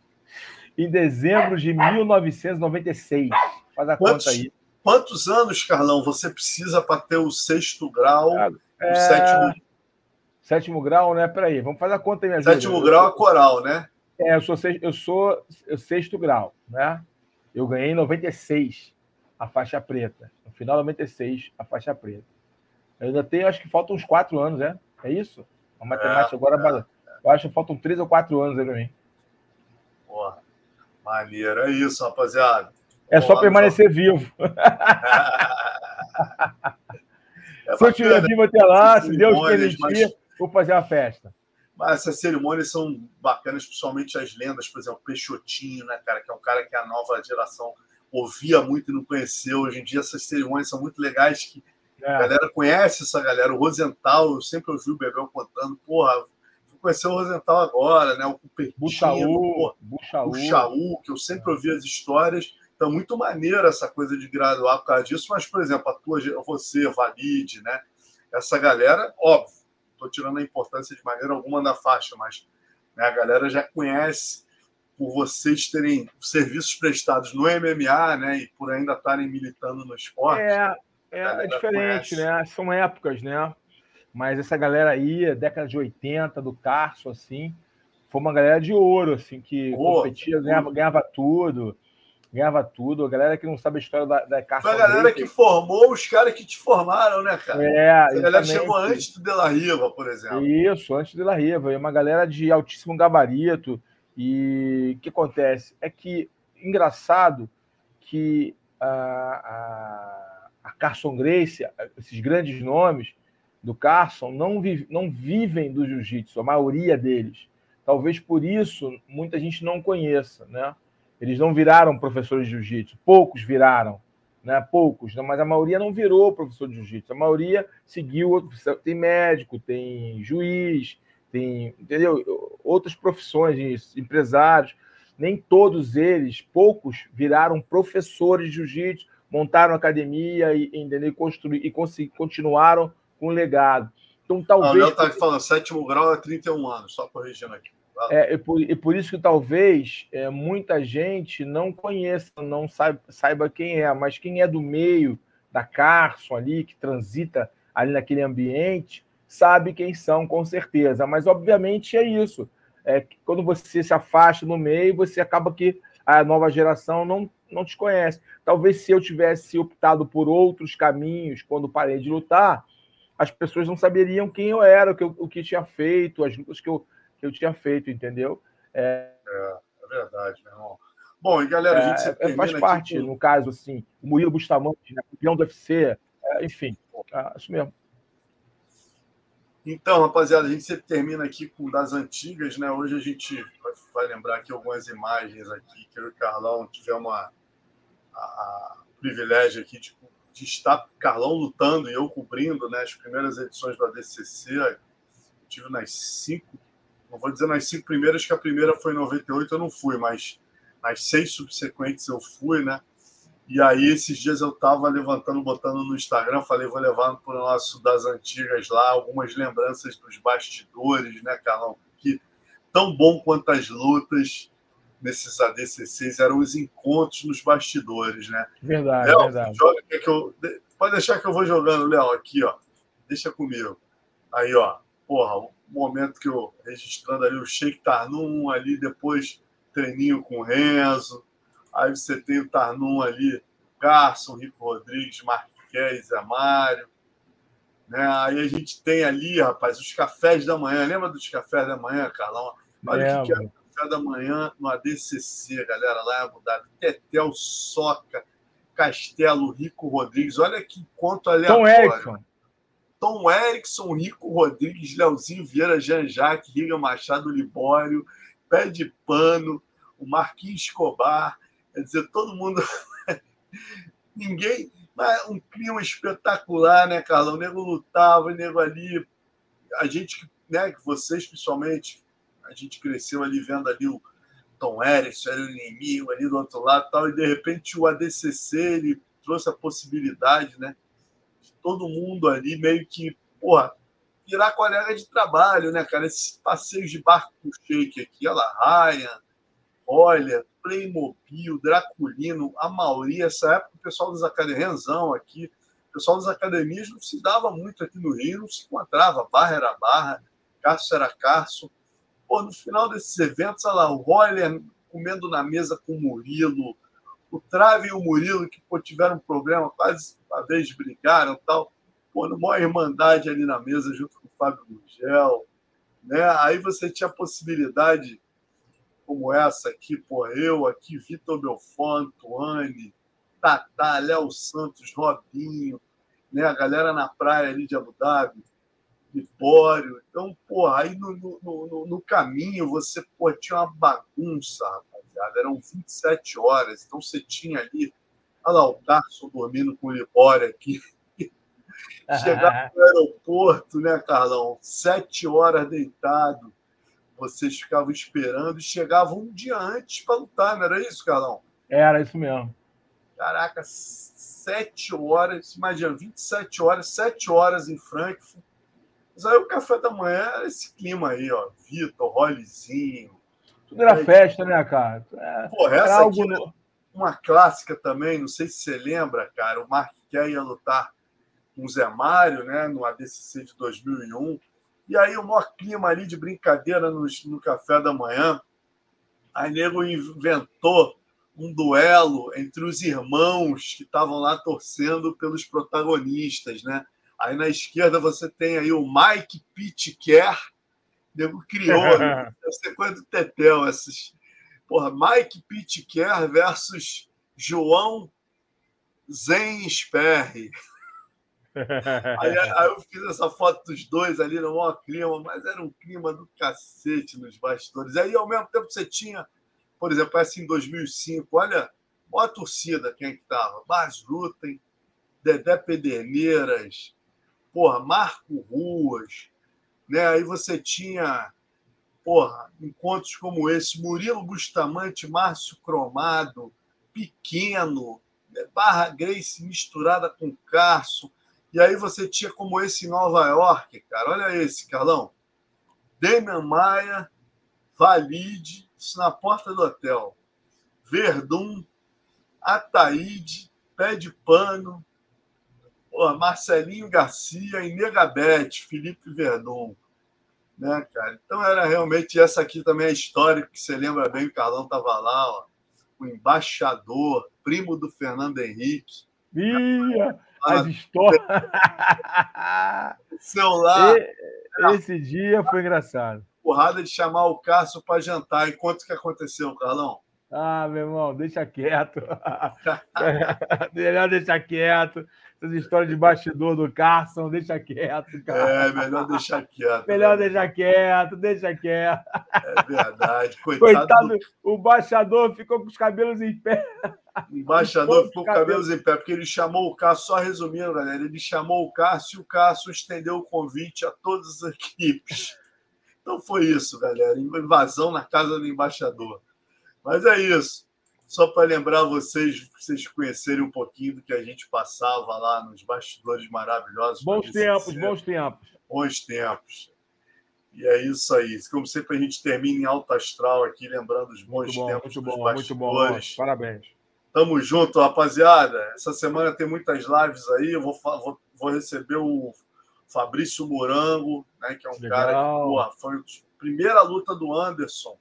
Em dezembro de 1996. Faz a quantos, conta aí. Quantos anos, Carlão, você precisa para ter o sexto grau, é... o sétimo Sétimo grau, né? Peraí, vamos fazer a conta aí, minha Sétimo vida. grau é coral, né? É, eu sou, eu sou sexto grau, né? Eu ganhei em 96 a faixa preta. No final de 96, a faixa preta. Eu ainda tenho, acho que faltam uns quatro anos, né? É isso? A matemática é, agora, é, eu acho que faltam três ou quatro anos aí pra mim. Porra, maneiro. É isso, rapaziada. É só permanecer vivo. É se eu estiver vivo até lá, se Deus permitir, mas... vou fazer uma festa. Essas cerimônias são bacanas, principalmente as lendas, por exemplo, Peixotinho, né, cara, que é um cara que a nova geração ouvia muito e não conheceu. Hoje em dia essas cerimônias são muito legais que é. a galera conhece essa galera. O Rosental, eu sempre ouvi o Bebel contando, porra, vou conhecer o Rosental agora, né? O Buchaú, Buchaú. Buchaú, que eu sempre ouvi as histórias. Então, muito maneiro essa coisa de graduar por causa disso, mas, por exemplo, a tua, você, Valide, né? Essa galera, óbvio, estou tirando a importância de maneira alguma da faixa, mas né, a galera já conhece por vocês terem serviços prestados no MMA, né? E por ainda estarem militando no esporte. É, é, diferente, conhece. né? São épocas, né? Mas essa galera aí, década de 80, do Carso, assim, foi uma galera de ouro, assim, que competia, ganhava, ganhava tudo ganhava tudo. A galera que não sabe a história da, da Foi a galera que formou os caras que te formaram, né, cara? É, a galera chegou antes do De La Riva, por exemplo. Isso, antes do De La Riva. É uma galera de altíssimo gabarito. E o que acontece? É que, engraçado que a, a, a Carson Grace, esses grandes nomes do Carson, não, vive, não vivem do jiu-jitsu, a maioria deles. Talvez por isso muita gente não conheça, né? Eles não viraram professores de jiu-jitsu, poucos viraram, né? Poucos, mas a maioria não virou professor de jiu-jitsu. A maioria seguiu, tem médico, tem juiz, tem, entendeu? Outras profissões, empresários. Nem todos eles, poucos, viraram professores de jiu-jitsu, montaram academia e, entendeu? construir, e continuaram com o legado. Então, talvez. Ah, o Léo está falando, sétimo grau é 31 anos, só corrigindo aqui. É, e, por, e por isso que talvez é, muita gente não conheça, não saiba, saiba quem é, mas quem é do meio da Carson ali, que transita ali naquele ambiente, sabe quem são, com certeza. Mas, obviamente, é isso. É, quando você se afasta no meio, você acaba que a nova geração não, não te conhece. Talvez se eu tivesse optado por outros caminhos quando parei de lutar, as pessoas não saberiam quem eu era, o que, eu, o que tinha feito, as lutas que eu, eu tinha feito, entendeu? É, é, é verdade, meu irmão. Bom, e galera, a gente é, faz parte, com... no caso, assim, o Murilo Bustamante, né, campeão do UFC, é, enfim, é, isso mesmo. Então, rapaziada, a gente sempre termina aqui com das antigas, né? Hoje a gente vai, vai lembrar aqui algumas imagens aqui que eu e o Carlão tivemos a, a, a privilégio aqui de, de estar Carlão lutando e eu cobrindo né, as primeiras edições do ADCC. Eu tive nas cinco não vou dizer nas cinco primeiras, que a primeira foi em 98, eu não fui, mas nas seis subsequentes eu fui, né? E aí, esses dias eu tava levantando, botando no Instagram, falei, vou levar para o nosso das antigas lá, algumas lembranças dos bastidores, né, Carlão? Que tão bom quanto as lutas nesses ADCCs eram os encontros nos bastidores, né? Verdade, Léo, verdade. Joga, que eu, pode deixar que eu vou jogando, Léo, aqui, ó. Deixa comigo. Aí, ó. Porra, momento que eu registrando ali o Sheik Tarnum ali, depois treininho com o Renzo. Aí você tem o Tarnum ali, Garson, Rico Rodrigues, Marquez, Amário. Né? Aí a gente tem ali, rapaz, os cafés da manhã. Lembra dos cafés da manhã, Carlão? Olha o que, é o café da manhã no ADCC, galera, lá em Abu Dhabi. Tetel, Soca, Castelo, Rico Rodrigues. Olha que conto aleatório. Tom Erickson. Tom Erickson, Rico Rodrigues, Leozinho Vieira, Jean-Jacques, Riga Machado Libório, Pé de Pano, o Marquinhos Escobar, Quer dizer, todo mundo. Ninguém. Mas um clima espetacular, né, Carlão? O nego lutava, o nego ali. A gente, né, vocês principalmente, a gente cresceu ali vendo ali o Tom Erickson, era o inimigo ali do outro lado tal, e de repente o ADCC ele trouxe a possibilidade, né? Todo mundo ali meio que, porra, virar colega de trabalho, né, cara? Esses passeios de barco com shake aqui, olha lá, Ryan, olha, Playmobil, Draculino, a Mauri, essa época o pessoal das academias, Renzão aqui, o pessoal das academias não se dava muito aqui no Rio, não se encontrava, barra era barra, Carso era Carso. Pô, no final desses eventos, olha lá, o Roller comendo na mesa com o Murilo, o Trave e o Murilo, que pô, tiveram um problema, quase uma vez brigaram tal, pô, numa irmandade ali na mesa, junto com o Fábio Gugel, né? Aí você tinha a possibilidade como essa aqui, pô, eu aqui, Vitor Belfont, Anne, Tatá, Léo Santos, Robinho, né? A galera na praia ali de Abu Dhabi, Libório. Então, pô, aí no, no, no, no caminho você pô, tinha uma bagunça, rapaziada. Eram 27 horas, então você tinha ali. Olha lá, o Carson dormindo com o Libório aqui. Chegar no aeroporto, né, Carlão? Sete horas deitado vocês ficavam esperando e chegavam um dia antes para lutar, não era isso, Carlão? Era isso mesmo. Caraca, sete horas, imagina, 27 horas, sete horas em Frankfurt. Mas aí o café da manhã era esse clima aí, ó. Vitor, Rollizinho. Tudo era aí, festa, né, cara? É, Porra, essa aqui, algo... uma clássica também, não sei se você lembra, cara. O Mark Kerr ia lutar com o Zé Mário, né, no ADCC de 2001. E aí o maior clima ali de brincadeira no, no café da manhã. Aí nego inventou um duelo entre os irmãos que estavam lá torcendo pelos protagonistas, né? Aí na esquerda você tem aí o Mike Pitker, nego criou, né? deve ser coisa do Tetel, esses. Porra, Mike Pitker versus João Zen Sperry. Aí, aí, eu fiz essa foto dos dois ali no maior clima, mas era um clima do cacete nos bastidores. Aí, ao mesmo tempo, você tinha, por exemplo, essa em 2005, olha, olha a torcida, quem é que estava? Bas Lutem, Dedé Pederneiras, porra, Marco Ruas, né? Aí você tinha, porra, encontros como esse, Murilo Bustamante, Márcio Cromado, Pequeno, né? Barra Grace misturada com Carso, e aí você tinha como esse em Nova York, cara. Olha esse, Carlão. Damian Maia, Valide, isso na porta do hotel. Verdun, Ataíde, Pé de Pano, pô, Marcelinho Garcia e Negabete, Felipe Verdun. Né, cara? Então era realmente essa aqui também é a história que você lembra bem, o Carlão estava lá, ó, o embaixador, primo do Fernando Henrique. Ia! as histórias. Celular. Esse dia foi engraçado. Porrada de chamar o Cássio para jantar. E quanto que aconteceu, Carlão? Ah, meu irmão, deixa quieto. melhor deixar quieto. Essas histórias de bastidor do Carson, deixa quieto, cara. É, melhor deixar quieto. melhor né? deixar quieto, deixa quieto. É verdade. Coitado, Coitado do... o baixador ficou com os cabelos em pé. O embaixador ficou com cabelos em pé, porque ele chamou o Cássio, só resumindo, galera, ele chamou o Cássio e o Cássio estendeu o convite a todas as equipes. Então foi isso, galera. Invasão na casa do embaixador. Mas é isso. Só para lembrar vocês, vocês conhecerem um pouquinho do que a gente passava lá nos bastidores maravilhosos. Bons tempos, bons tempos. Bons tempos. E é isso aí. Como sempre, a gente termina em alto astral aqui, lembrando os bons muito bom, tempos muito dos bom, bastidores. Muito bom, parabéns. Tamo junto, rapaziada. Essa semana tem muitas lives aí. Eu vou, vou, vou receber o Fabrício Morango, né, que é um Legal. cara que porra, foi a primeira luta do Anderson.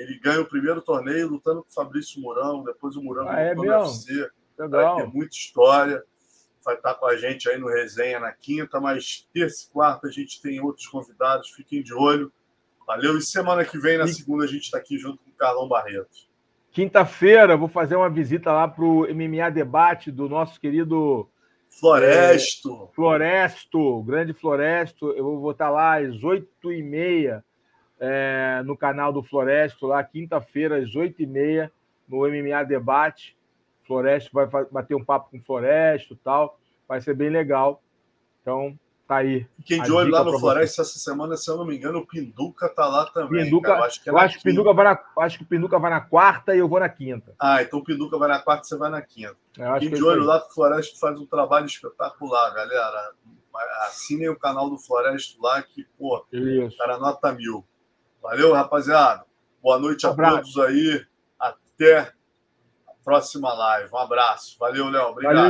Ele ganha o primeiro torneio lutando com o Fabrício Morango, depois o Morango ah, é no UFC. Legal. Vai ter muita história. Vai estar com a gente aí no resenha na quinta, mas terça e quarta a gente tem outros convidados. Fiquem de olho. Valeu. E semana que vem, na segunda, a gente está aqui junto com o Carlão Barreto. Quinta-feira, vou fazer uma visita lá para o MMA Debate do nosso querido Floresto. É, Floresto, grande Floresto. Eu vou estar lá às oito e meia é, no canal do Floresto, lá quinta-feira às oito e meia. no MMA Debate. Floresta vai bater um papo com o Floresta e tal. Vai ser bem legal. Então, tá aí. Fiquem de olho lá no Floresta essa semana, se eu não me engano, o Pinduca tá lá também. Pinduca. Eu acho que, é eu acho que Pinduca vai na, acho que o Pinduca vai na quarta e eu vou na quinta. Ah, então o Pinduca vai na quarta e você vai na quinta. Fiquem de olho lá que o Floresta faz um trabalho espetacular, galera. Assinem o canal do Floresta lá, que, pô, Isso. cara nota mil. Valeu, rapaziada. Boa noite a todos aí. Até a próxima live. Um abraço. Valeu, Léo. Obrigado. Valeu.